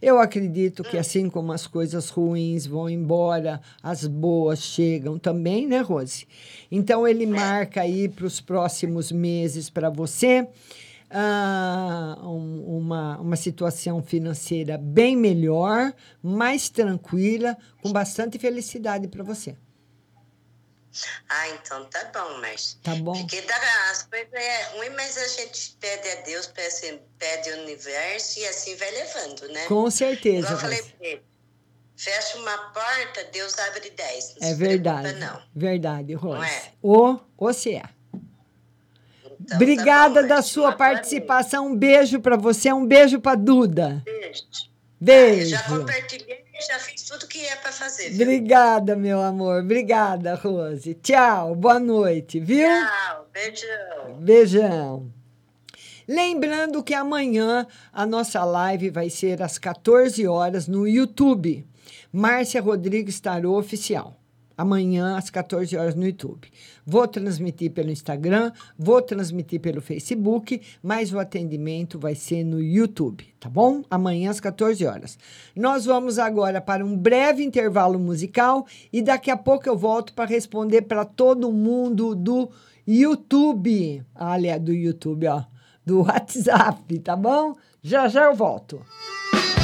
Eu acredito que assim como as coisas ruins vão embora, as boas chegam também, né, Rose? Então ele marca aí para os próximos meses para você ah, um- uma, uma situação financeira bem melhor, mais tranquila, com bastante felicidade para você. Ah, então tá bom, mas. Tá bom. Porque dá, as coisas é ruim, mas a gente pede a Deus, pede, pede ao universo e assim vai levando, né? Com certeza, Igual eu falei pra ele. Fecha uma porta, Deus abre dez. Não É se verdade. preocupa, não. Verdade, Rose. Não é? O, você é. Então, Obrigada tá bom, da sua participação. Um beijo para você, um beijo para Duda. Beijo. Beijo. Já compartilhei, já fiz tudo que é pra fazer. viu? Obrigada, meu amor. Obrigada, Rose. Tchau, boa noite, viu? Tchau, beijão. Beijão. Lembrando que amanhã a nossa live vai ser às 14 horas no YouTube. Márcia Rodrigues Tarô Oficial. Amanhã às 14 horas no YouTube. Vou transmitir pelo Instagram, vou transmitir pelo Facebook, mas o atendimento vai ser no YouTube, tá bom? Amanhã às 14 horas. Nós vamos agora para um breve intervalo musical e daqui a pouco eu volto para responder para todo mundo do YouTube. Aliás, do YouTube, ó. Do WhatsApp, tá bom? Já já eu volto. I'm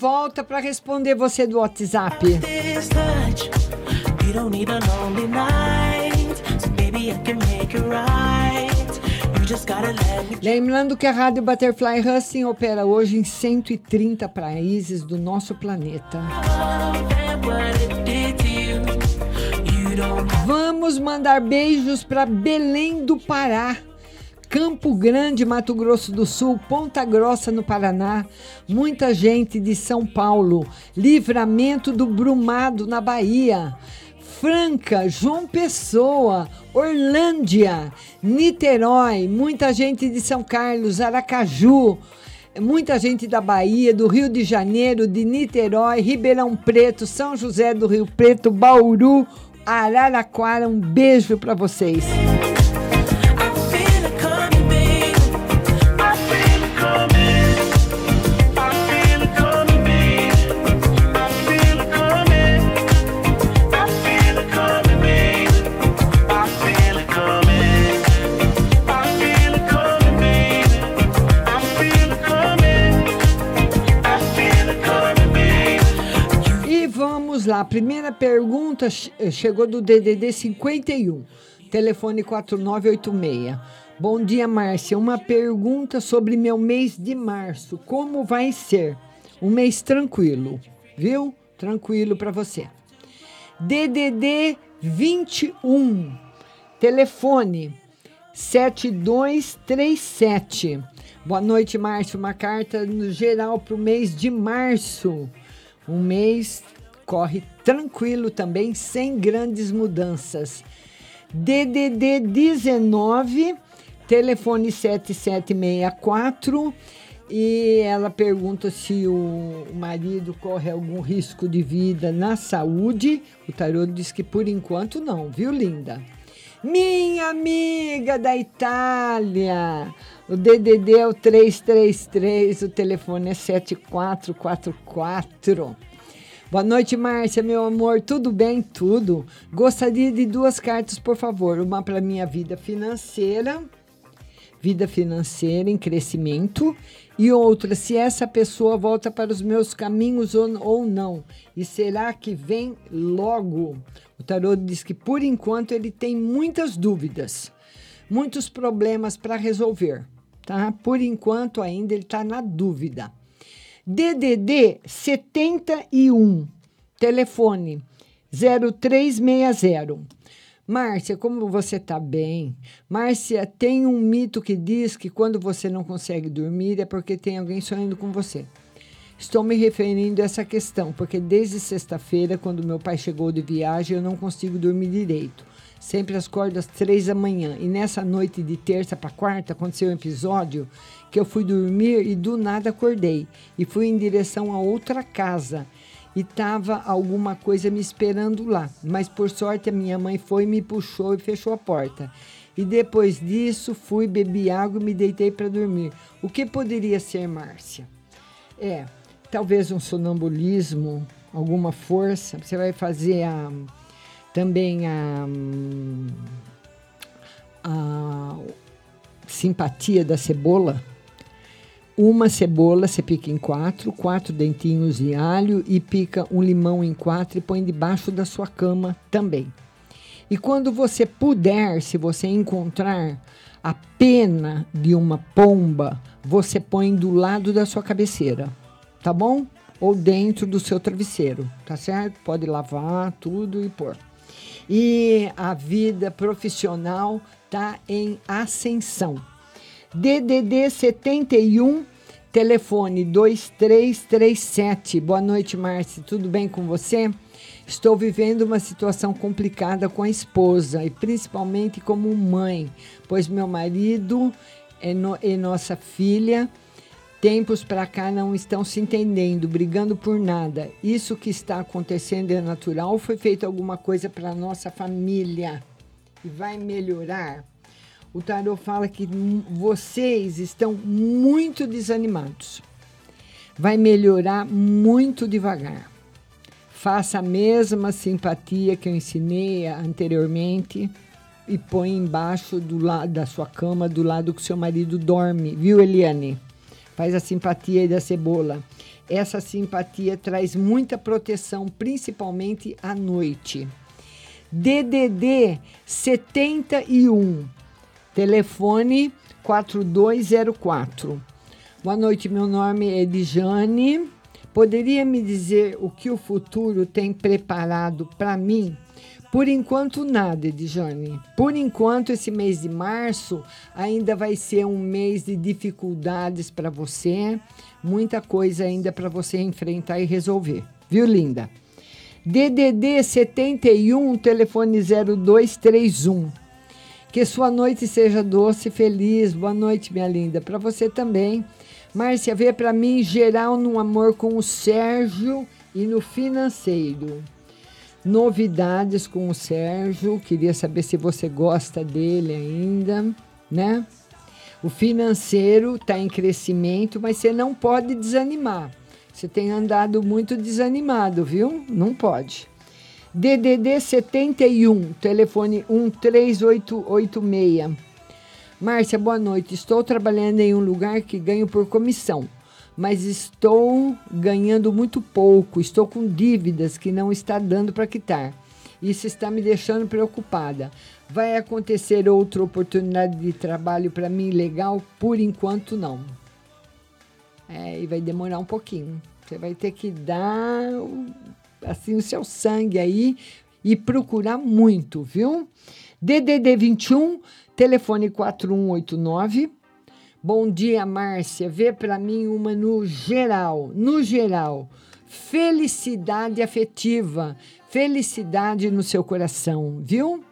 volta para responder você do WhatsApp. Lembrando que a Rádio Butterfly Racing opera hoje em 130 países do nosso planeta. Vamos mandar beijos para Belém do Pará, Campo Grande, Mato Grosso do Sul, Ponta Grossa, no Paraná, Muita gente de São Paulo, Livramento do Brumado, na Bahia. Franca, João Pessoa, Orlândia, Niterói, muita gente de São Carlos, Aracaju, muita gente da Bahia, do Rio de Janeiro, de Niterói, Ribeirão Preto, São José do Rio Preto, Bauru, Araraquara. Um beijo para vocês. primeira pergunta eh, chegou do DDD 51, telefone 4986. Bom dia, Márcia. Uma pergunta sobre meu mês de março. Como vai ser? Um mês tranquilo, viu? Tranquilo para você. DDD 21, telefone 7237. Boa noite, Márcio. Uma carta no geral para o mês de março. Um mês corre tranquilo também, sem grandes mudanças. DDD 19, telefone 7764. E ela pergunta se o marido corre algum risco de vida na saúde. O tarô diz que por enquanto não, viu, linda? Minha amiga da Itália, o DDD é o 333, o telefone é 7444. Boa noite, Márcia, meu amor. Tudo bem? Tudo. Gostaria de duas cartas, por favor. Uma para minha vida financeira, vida financeira em crescimento, e outra se essa pessoa volta para os meus caminhos ou, não. E será que vem logo? O tarô diz que por enquanto ele tem muitas dúvidas, muitos problemas para resolver, tá? Por enquanto ainda ele está na dúvida. DDD 71, telefone 0360. Márcia, como você está bem? Márcia, tem um mito que diz que quando você não consegue dormir é porque tem alguém sonhando com você. Estou me referindo a essa questão, porque desde sexta-feira, quando meu pai chegou de viagem, eu não consigo dormir direito. Sempre acordo às três da manhã. E nessa noite de terça para quarta aconteceu um episódio que eu fui dormir e do nada acordei. E fui em direção a outra casa. E tava alguma coisa me esperando lá. Mas por sorte a minha mãe foi, me puxou e fechou a porta. E depois disso fui, bebi água e me deitei para dormir. O que poderia ser, Márcia? É, talvez um sonambulismo, alguma força. Você vai fazer a, também a, a simpatia da cebola. Uma cebola você pica em quatro, quatro dentinhos de alho e pica um limão em quatro e põe debaixo da sua cama também. E quando você puder, se você encontrar a pena de uma pomba, você põe do lado da sua cabeceira, tá bom? Ou dentro do seu travesseiro, tá certo? Pode lavar tudo e pôr. E a vida profissional tá em ascensão. DDD 71, telefone 2337. Boa noite, Márcia. Tudo bem com você? Estou vivendo uma situação complicada com a esposa e principalmente como mãe, pois meu marido e, no, e nossa filha tempos para cá não estão se entendendo, brigando por nada. Isso que está acontecendo é natural foi feito alguma coisa para nossa família e vai melhorar? O tarot fala que vocês estão muito desanimados. Vai melhorar muito devagar. Faça a mesma simpatia que eu ensinei anteriormente e põe embaixo do lado da sua cama, do lado que seu marido dorme, viu, Eliane? Faz a simpatia aí da cebola. Essa simpatia traz muita proteção, principalmente à noite. DDD 71, telefone 4204. Boa noite, meu nome é Edjane. Poderia me dizer o que o futuro tem preparado para mim? Por enquanto, nada, Edjane. Por enquanto, esse mês de março ainda vai ser um mês de dificuldades para você, muita coisa ainda para você enfrentar e resolver. Viu, linda? DDD 71, telefone 0231. Que sua noite seja doce e feliz. Boa noite, minha linda. Para você também. Márcia, vê para mim geral no amor com o Sérgio e no financeiro. Novidades com o Sérgio. Queria saber se você gosta dele ainda, né? O financeiro está em crescimento, mas você não pode desanimar. Você tem andado muito desanimado, viu? Não pode. DDD 71, telefone 13886. Márcia, boa noite. Estou trabalhando em um lugar que ganho por comissão, mas estou ganhando muito pouco. Estou com dívidas que não está dando para quitar. Isso está me deixando preocupada. Vai acontecer outra oportunidade de trabalho para mim legal? Por enquanto, não. É, e vai demorar um pouquinho. Você vai ter que dar assim o seu sangue aí e procurar muito, viu? DDD 21, telefone 4189. Bom dia, Márcia. Vê para mim uma no geral, no geral. Felicidade afetiva, felicidade no seu coração, viu?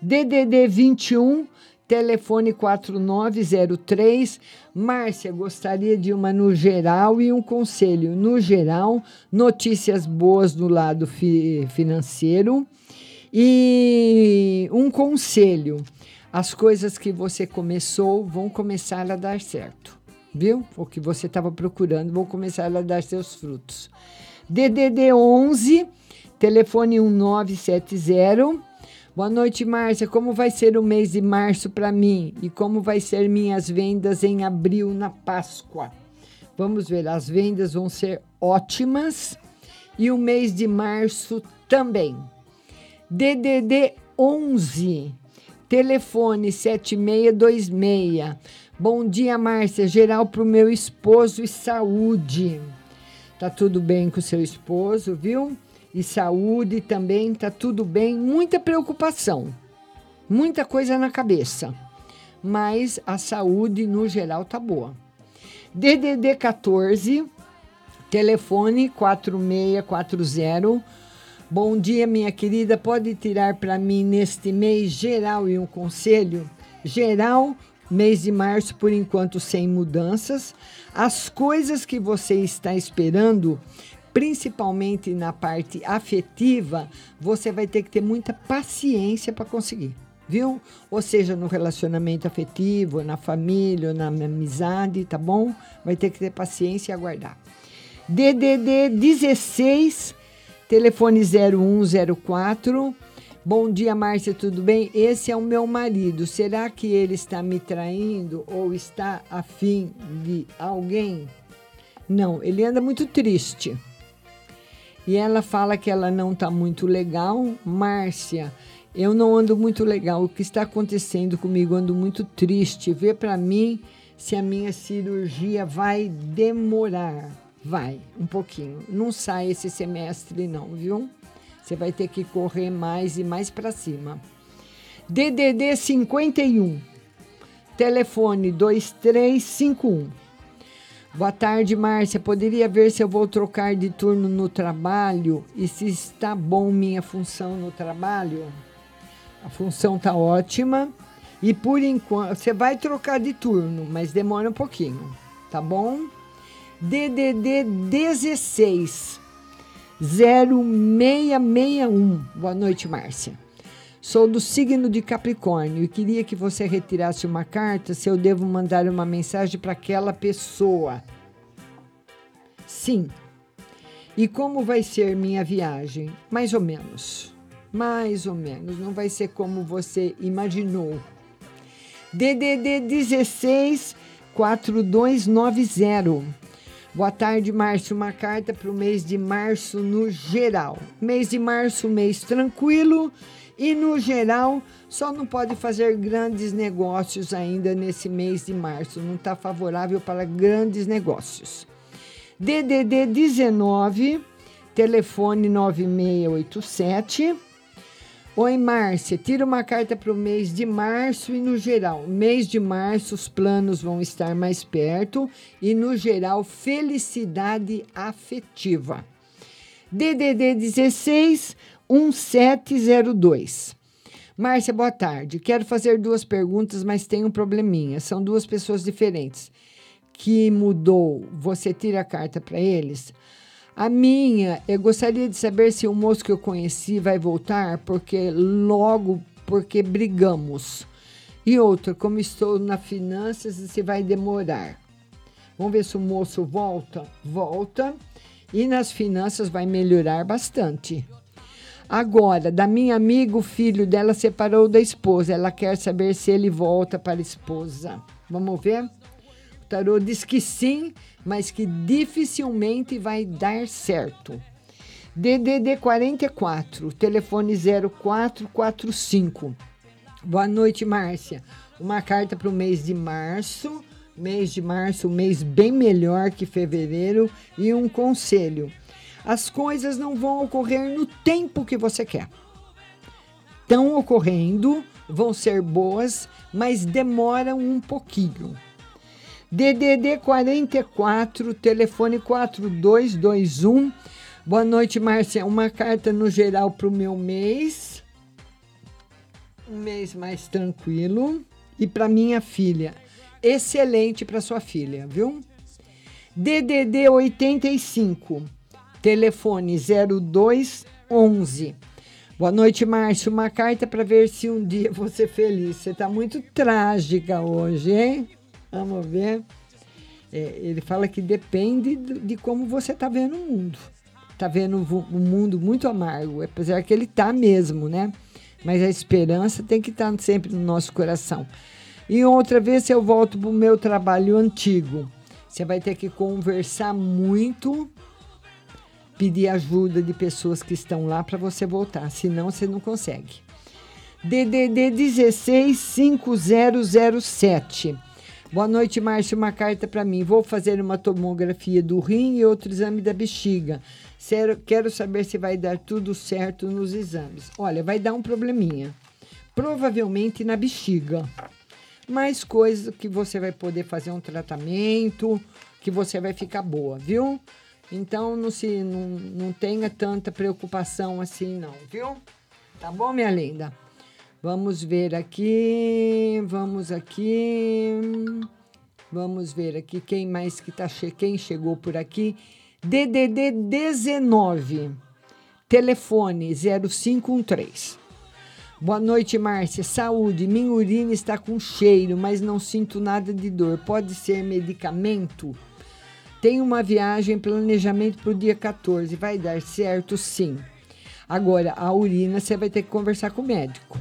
DDD 21, telefone 4903. Márcia, gostaria de uma no geral e um conselho. No geral, notícias boas do lado fi- financeiro e um conselho. As coisas que você começou vão começar a dar certo, viu? O que você estava procurando vão começar a dar seus frutos. DDD 11, telefone 1970. Boa noite, Márcia. Como vai ser o mês de março para mim? E como vai ser minhas vendas em abril na Páscoa? Vamos ver, as vendas vão ser ótimas e o mês de março também. DDD 11, telefone 7626. Bom dia, Márcia. Geral para o meu esposo e saúde. Tá tudo bem com seu esposo, viu? E saúde também, tá tudo bem. Muita preocupação, muita coisa na cabeça. Mas a saúde, no geral, tá boa. DDD 14, telefone 4640. Bom dia, minha querida. Pode tirar para mim neste mês geral e um conselho? Geral, mês de março, por enquanto, sem mudanças. As coisas que você está esperando, principalmente na parte afetiva, você vai ter que ter muita paciência para conseguir. Viu? Ou seja, no relacionamento afetivo, na família, na amizade, tá bom? Vai ter que ter paciência e aguardar. DDD 16, telefone 0104. Bom dia, Márcia, tudo bem? Esse é o meu marido. Será que ele está me traindo ou está afim de alguém? Não, ele anda muito triste. E ela fala que ela não está muito legal. Márcia, eu não ando muito legal. O que está acontecendo comigo? Ando muito triste. Vê para mim se a minha cirurgia vai demorar. Vai, um pouquinho. Não sai esse semestre, não, viu? Você vai ter que correr mais e mais para cima. DDD 51, telefone 2351. Boa tarde, Márcia. Poderia ver se eu vou trocar de turno no trabalho e se está bom minha função no trabalho? A função está ótima e por enquanto você vai trocar de turno, mas demora um pouquinho, tá bom? DDD 16 0661. Boa noite, Márcia. Sou do signo de Capricórnio e queria que você retirasse uma carta se eu devo mandar uma mensagem para aquela pessoa. Sim. E como vai ser minha viagem? Mais ou menos. Mais ou menos. Não vai ser como você imaginou. DDD 16 4290. Boa tarde, Márcio. Uma carta para o mês de março no geral. Mês de março, mês tranquilo. E no geral, só não pode fazer grandes negócios ainda nesse mês de março. Não está favorável para grandes negócios. DDD 19, telefone 9687. Oi, Márcia. Tira uma carta para o mês de março e no geral. Mês de março, os planos vão estar mais perto e no geral, felicidade afetiva. DDD 16 1702. Márcia, boa tarde. Quero fazer duas perguntas, mas tem um probleminha. São duas pessoas diferentes. Que mudou? Você tira a carta para eles? A minha, eu gostaria de saber se o moço que eu conheci vai voltar, porque logo, porque brigamos. E outra, como estou na finanças, se vai demorar. Vamos ver se o moço volta. Volta. E nas finanças vai melhorar bastante. Agora, da minha amiga, o filho dela separou da esposa. Ela quer saber se ele volta para a esposa. Vamos ver? O tarô diz que sim, mas que dificilmente vai dar certo. DDD 44, telefone 0445. Boa noite, Márcia. Uma carta para o mês de março. Mês de março, um mês bem melhor que fevereiro. E um conselho as coisas não vão ocorrer no tempo que você quer. Estão ocorrendo, vão ser boas, mas demoram um pouquinho. DDD 44, telefone 4221. Boa noite, Márcia. Uma carta no geral para o meu mês. um mês mais tranquilo. E para minha filha, excelente para sua filha, viu? DDD 85, telefone 0211. Boa noite, Márcio. Uma carta para ver se um dia vou ser feliz. Você está muito trágica hoje, hein? Vamos ver. É, ele fala que depende de como você está vendo o mundo. Está vendo um mundo muito amargo, apesar que ele está mesmo, né? Mas a esperança tem que estar sempre no nosso coração. E outra vez eu volto para o meu trabalho antigo. Você vai ter que conversar muito, pedir ajuda de pessoas que estão lá para você voltar, senão você não consegue. DDD 165007. Boa noite, Márcio. Uma carta para mim. Vou fazer uma tomografia do rim e outro exame da bexiga. Quero saber se vai dar tudo certo nos exames. Olha, vai dar um probleminha. Provavelmente na bexiga. Mais coisa que você vai poder fazer um tratamento, que você vai ficar boa, viu? Então não se não, não tenha tanta preocupação assim não, viu? Tá bom, minha linda? Vamos ver aqui, vamos aqui. Vamos ver aqui quem mais que tá che quem chegou por aqui. DDD 19. Telefone 0513. Boa noite, Márcia. Saúde. Minha urina está com cheiro, mas não sinto nada de dor. Pode ser medicamento? Tenho uma viagem, planejamento para o dia 14. Vai dar certo? Sim. Agora, a urina você vai ter que conversar com o médico.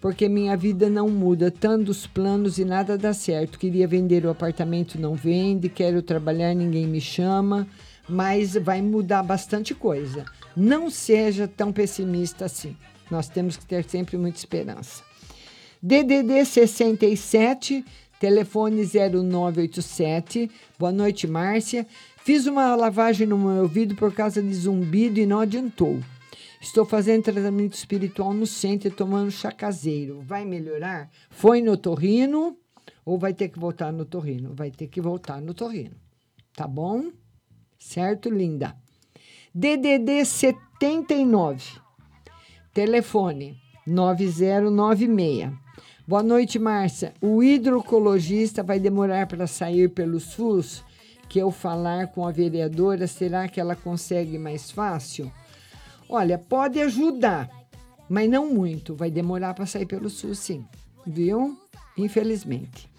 Porque minha vida não muda, tantos planos e nada dá certo. Queria vender o apartamento, não vende. Quero trabalhar, ninguém me chama. Mas vai mudar bastante coisa. Não seja tão pessimista assim. Nós temos que ter sempre muita esperança. DDD 67, telefone 0987. Boa noite, Márcia. Fiz uma lavagem no meu ouvido por causa de zumbido e não adiantou. Estou fazendo tratamento espiritual no centro e tomando chá caseiro. Vai melhorar? Foi no torrino ou vai ter que voltar no torrino? Vai ter que voltar no torrino. Tá bom? Certo, linda? DDD 79. Telefone 9096. Boa noite, Márcia. O hidrocologista vai demorar para sair pelo SUS? Que eu falar com a vereadora, será que ela consegue mais fácil? Olha, pode ajudar, mas não muito. Vai demorar para sair pelo SUS, sim. Viu? Infelizmente.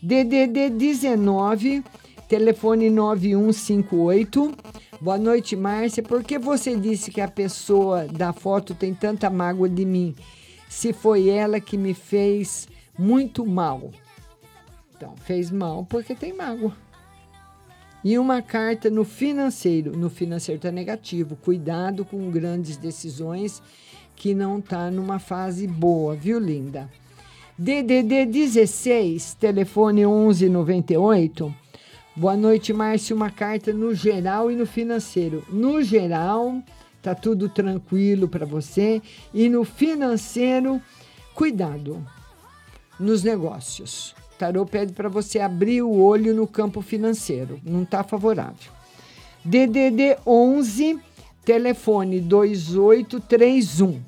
DDD 19, telefone 9158. Boa noite, Márcia. Por que você disse que a pessoa da foto tem tanta mágoa de mim? Se foi ela que me fez muito mal. Então, fez mal porque tem mágoa. E uma carta no financeiro. No financeiro está negativo. Cuidado com grandes decisões que não está numa fase boa, viu, linda? DDD 16, telefone 1198. Boa noite, Márcio. Uma carta no geral e no financeiro. No geral, tá tudo tranquilo para você. E no financeiro, cuidado nos negócios. O tarô pede para você abrir o olho no campo financeiro. Não está favorável. DDD 11, telefone 2831.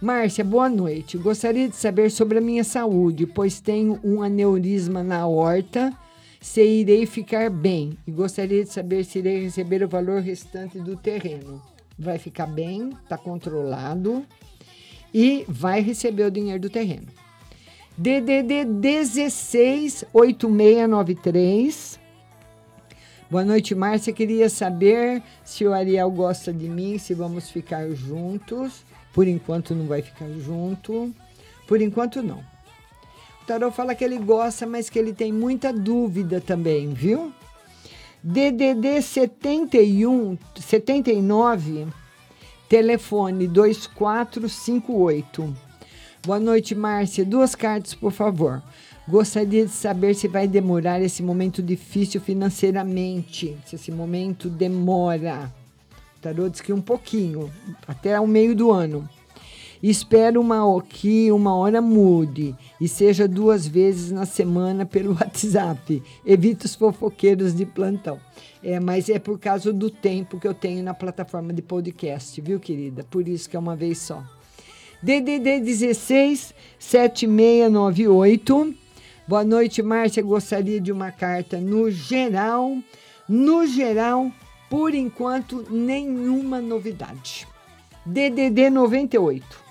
Márcia, boa noite. Gostaria de saber sobre a minha saúde, pois tenho um aneurisma na horta. Se irei ficar bem. E gostaria de saber se irei receber o valor restante do terreno. Vai ficar bem, está controlado. E vai receber o dinheiro do terreno. DDD 168693. Boa noite, Márcia. Queria saber se o Ariel gosta de mim, se vamos ficar juntos. Por enquanto não vai ficar junto. Por enquanto não. O Tarô fala que ele gosta, mas que ele tem muita dúvida também, viu? DDD 71 79 telefone 2458. Boa noite, Márcia. Duas cartas, por favor. Gostaria de saber se vai demorar esse momento difícil financeiramente. Se esse momento demora. O tarô diz que um pouquinho, até o meio do ano. Espero uma, que uma hora mude e seja duas vezes na semana pelo WhatsApp. Evite os fofoqueiros de plantão. É, mas é por causa do tempo que eu tenho na plataforma de podcast, viu, querida? Por isso que é uma vez só. DDD 16 7698. Boa noite, Márcia. Gostaria de uma carta no geral. No geral, por enquanto, nenhuma novidade. DDD 98.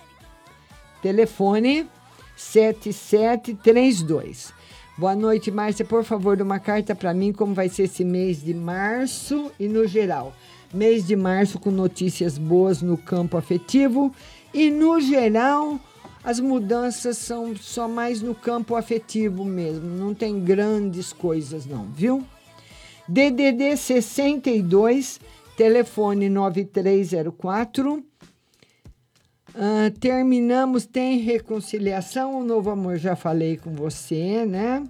Telefone 7732. Boa noite, Márcia. Por favor, dê uma carta para mim como vai ser esse mês de março e no geral. Mês de março com notícias boas no campo afetivo e no geral as mudanças são só mais no campo afetivo mesmo, não tem grandes coisas não, viu? DDD 62, telefone 9304. Ah, terminamos, tem reconciliação, o novo amor já falei com você, né?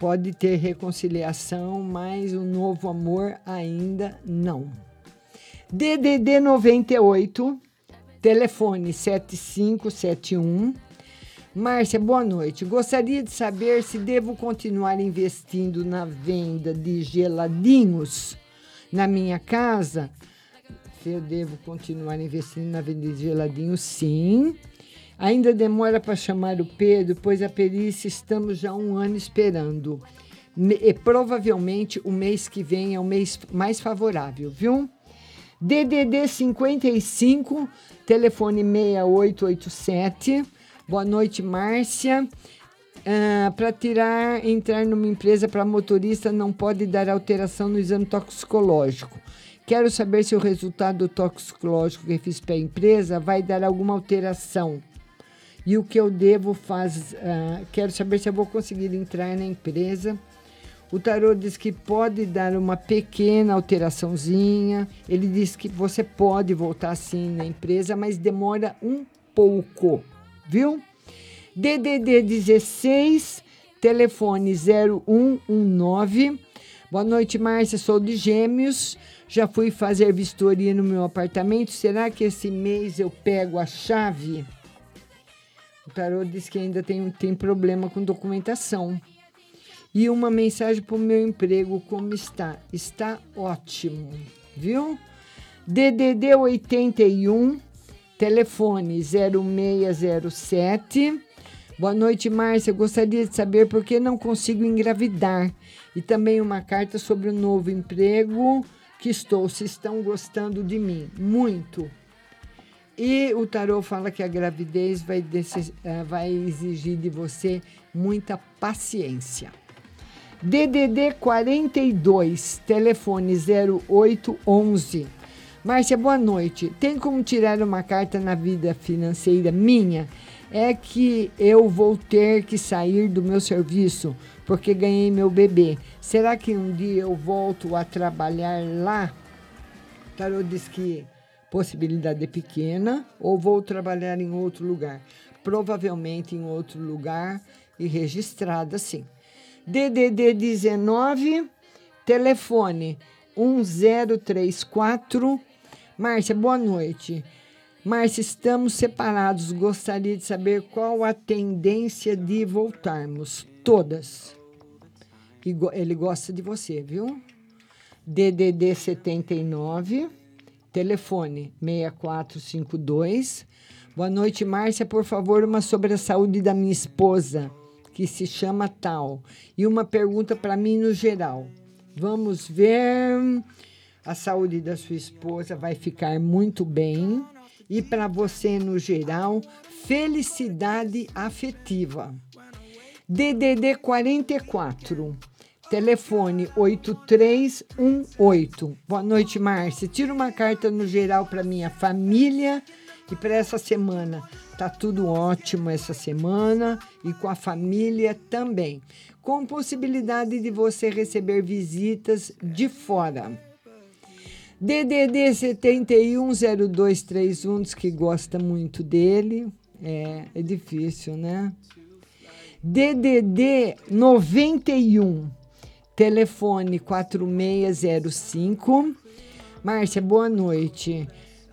Pode ter reconciliação, mas o novo amor ainda não. DDD 98, telefone 7571. Márcia, boa noite. Gostaria de saber se devo continuar investindo na venda de geladinhos na minha casa. Se eu devo continuar investindo na venda de geladinhos, sim. Ainda demora para chamar o Pedro, pois a perícia estamos já um ano esperando. E provavelmente o mês que vem é o mês mais favorável, viu? DDD 55, telefone 6887. Boa noite, Márcia. para tirar, entrar numa empresa para motorista não pode dar alteração no exame toxicológico. Quero saber se o resultado do toxicológico que fiz para a empresa vai dar alguma alteração. E o que eu devo fazer? quero saber se eu vou conseguir entrar na empresa. O tarô diz que pode dar uma pequena alteraçãozinha. Ele diz que você pode voltar sim na empresa, mas demora um pouco, viu? DDD 16, telefone 0119. Boa noite, Márcia. Sou de Gêmeos. Já fui fazer vistoria no meu apartamento. Será que esse mês eu pego a chave? O tarô diz que ainda tem, tem problema com documentação. E uma mensagem para o meu emprego, como está? Está ótimo, viu? DDD 81, telefone 0607. Boa noite, Márcia. Gostaria de saber por que não consigo engravidar. E também uma carta sobre o novo emprego que estou. Se estão gostando de mim. Muito. E o tarô fala que a gravidez vai, eh, vai exigir de você muita paciência. DDD 42, telefone 0811. Márcia, boa noite. Tem como tirar uma carta na vida financeira minha? É que eu vou ter que sair do meu serviço porque ganhei meu bebê. Será que um dia eu volto a trabalhar lá? Tarô diz que possibilidade é pequena ou vou trabalhar em outro lugar. Provavelmente em outro lugar e registrada, sim. DDD 19, telefone 1034. Márcia, boa noite. Márcia, estamos separados. Gostaria de saber qual a tendência de voltarmos. Todas. Ele gosta de você, viu? DDD 79, telefone 6452. Boa noite, Márcia. Por favor, uma sobre a saúde da minha esposa, que se chama Tal. E uma pergunta para mim no geral. Vamos ver. A saúde da sua esposa vai ficar muito bem. E para você, no geral, felicidade afetiva. DDD 44, telefone 8318. Boa noite, Márcia. Tira uma carta no geral para minha família e para essa semana. Tá tudo ótimo essa semana e com a família também. Com possibilidade de você receber visitas de fora. DDD 710231 diz que gosta muito dele. É, é difícil, né? DDD 91, telefone 4605. Márcia, boa noite.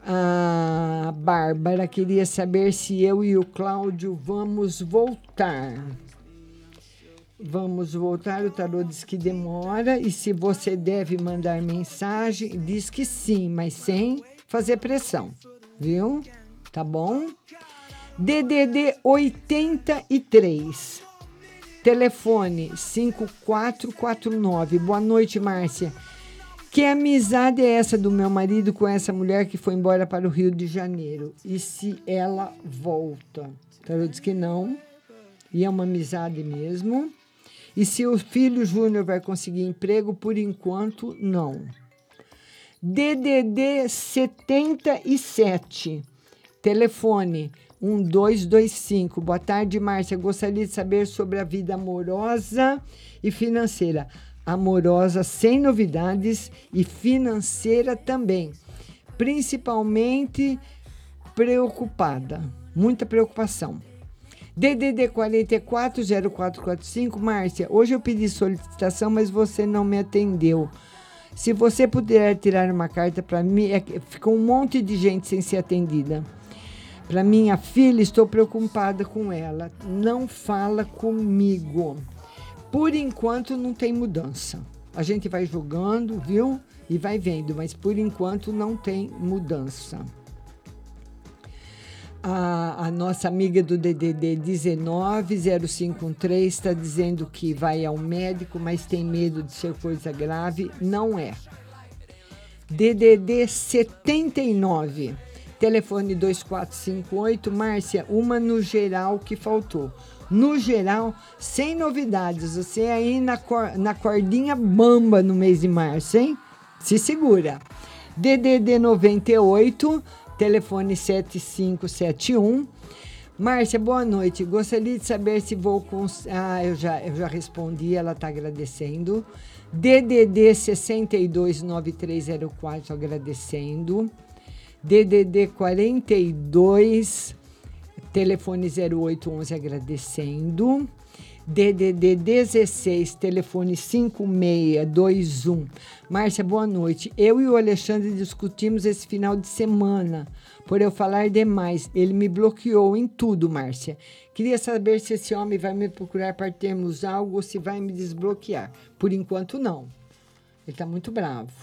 A Bárbara queria saber se eu e o Cláudio vamos voltar. Vamos voltar, o tarô diz que demora e se você deve mandar mensagem, diz que sim, mas sem fazer pressão, viu? Tá bom? DDD 83. Telefone 5449. Boa noite, Márcia. Que amizade é essa do meu marido com essa mulher que foi embora para o Rio de Janeiro? E se ela volta? Tarô diz que não. E é uma amizade mesmo. E se o filho Júnior vai conseguir emprego? Por enquanto, não. DDD 77. Telefone 1225. Boa tarde, Márcia. Gostaria de saber sobre a vida amorosa e financeira. Amorosa sem novidades e financeira também. Principalmente preocupada. Muita preocupação. DDD 440445, Márcia. Hoje eu pedi solicitação, mas você não me atendeu. Se você puder tirar uma carta para mim, é ficou um monte de gente sem ser atendida. Para minha filha, estou preocupada com ela. Não fala comigo. Por enquanto não tem mudança. A gente vai jogando, viu? E vai vendo, mas por enquanto não tem mudança. A, a nossa amiga do DDD 190513 está dizendo que vai ao médico, mas tem medo de ser coisa grave. Não é. DDD 79, telefone 2458. Márcia, uma no geral que faltou. No geral, sem novidades. Você aí na, cor, na cordinha bamba no mês de março, hein? Se segura. DDD 98, telefone 7571. Márcia, boa noite. Gostaria de saber se vou com. Ah, eu já, eu já respondi, ela está agradecendo. DDD 629304 agradecendo. DDD 42 telefone 0811 agradecendo. DDD 16, telefone 5621. Márcia, boa noite. Eu e o Alexandre discutimos esse final de semana por eu falar demais. Ele me bloqueou em tudo, Márcia. Queria saber se esse homem vai me procurar para termos algo ou se vai me desbloquear. Por enquanto, não. Ele está muito bravo.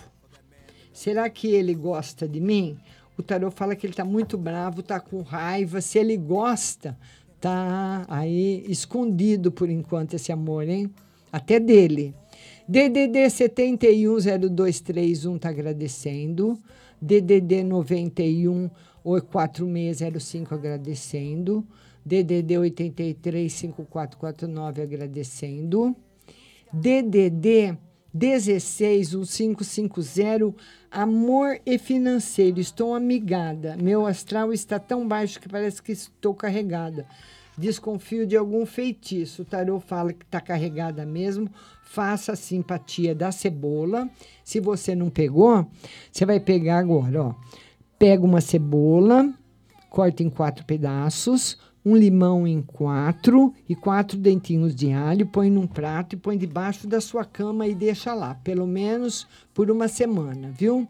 Será que ele gosta de mim? O tarô fala que ele está muito bravo, está com raiva. Se ele gosta, tá aí escondido por enquanto esse amor, hein? Até dele. DDD 710231 tá agradecendo. DDD 91 4605 agradecendo. DDD 835449 agradecendo. DDD 161550 Amor e financeiro. Estou amigada. Meu astral está tão baixo que parece que estou carregada. Desconfio de algum feitiço. O tarô fala que está carregada mesmo. Faça a simpatia da cebola. Se você não pegou, você vai pegar agora, ó. Pega uma cebola, corta em quatro pedaços, um limão em quatro e quatro dentinhos de alho, põe num prato e põe debaixo da sua cama e deixa lá, pelo menos por uma semana, viu?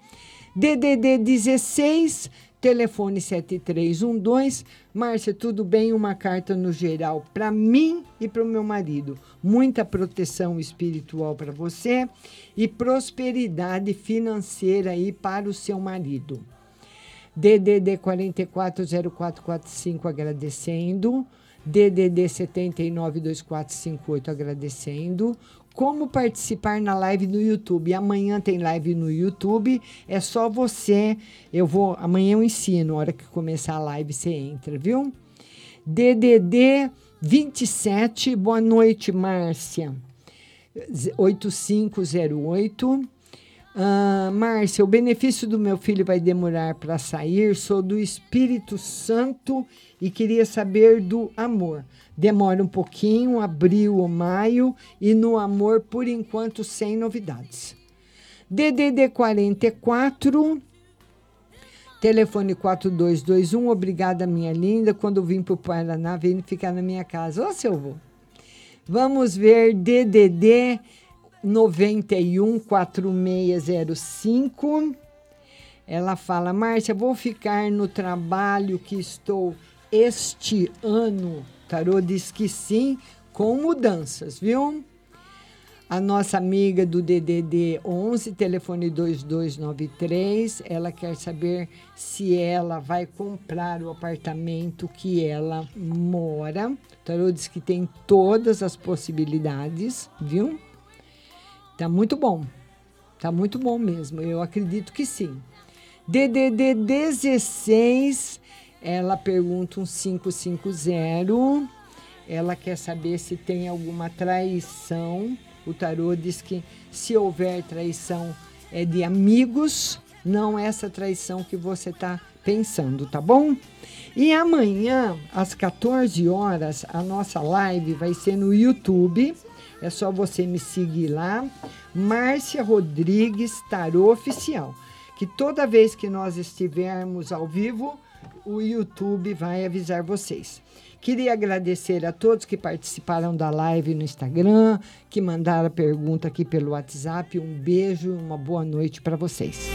DDD 16, telefone 7312. Márcia, tudo bem? Uma carta no geral para mim e para o meu marido. Muita proteção espiritual para você e prosperidade financeira aí para o seu marido. DDD 440445 agradecendo. DDD 792458 agradecendo. Como participar na live no YouTube? Amanhã tem live no YouTube. É só você. Eu vou. Amanhã eu ensino. A hora que começar a live, você entra, viu? DDD 27. Boa noite, Márcia. 8508. Ah, Márcia, o benefício do meu filho vai demorar para sair. Sou do Espírito Santo e queria saber do amor. Demora um pouquinho, abril ou maio, e no amor, por enquanto, sem novidades. DDD 44, telefone 4221. Obrigada, minha linda. Quando vim para o Paraná, vem ficar na minha casa. Ô, seu avô. Vamos ver DDD 91 4605. Ela fala: Márcia, vou ficar no trabalho que estou este ano. Tarô diz que sim, com mudanças, viu? A nossa amiga do DDD 11, telefone 2293, ela quer saber se ela vai comprar o apartamento que ela mora. O Tarô diz que tem todas as possibilidades, viu? Tá muito bom. Tá muito bom mesmo. Eu acredito que sim. DDD 16, ela pergunta um 550. Ela quer saber se tem alguma traição. O tarô diz que se houver traição é de amigos, não essa traição que você está pensando, tá bom? E amanhã, às 14 horas, a nossa live vai ser no YouTube. É só você me seguir lá. Márcia Rodrigues Tarô Oficial. Que toda vez que nós estivermos ao vivo, o YouTube vai avisar vocês. Queria agradecer a todos que participaram da live no Instagram, que mandaram pergunta aqui pelo WhatsApp. Um beijo, uma boa noite para vocês.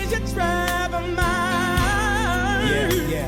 Yeah, yeah.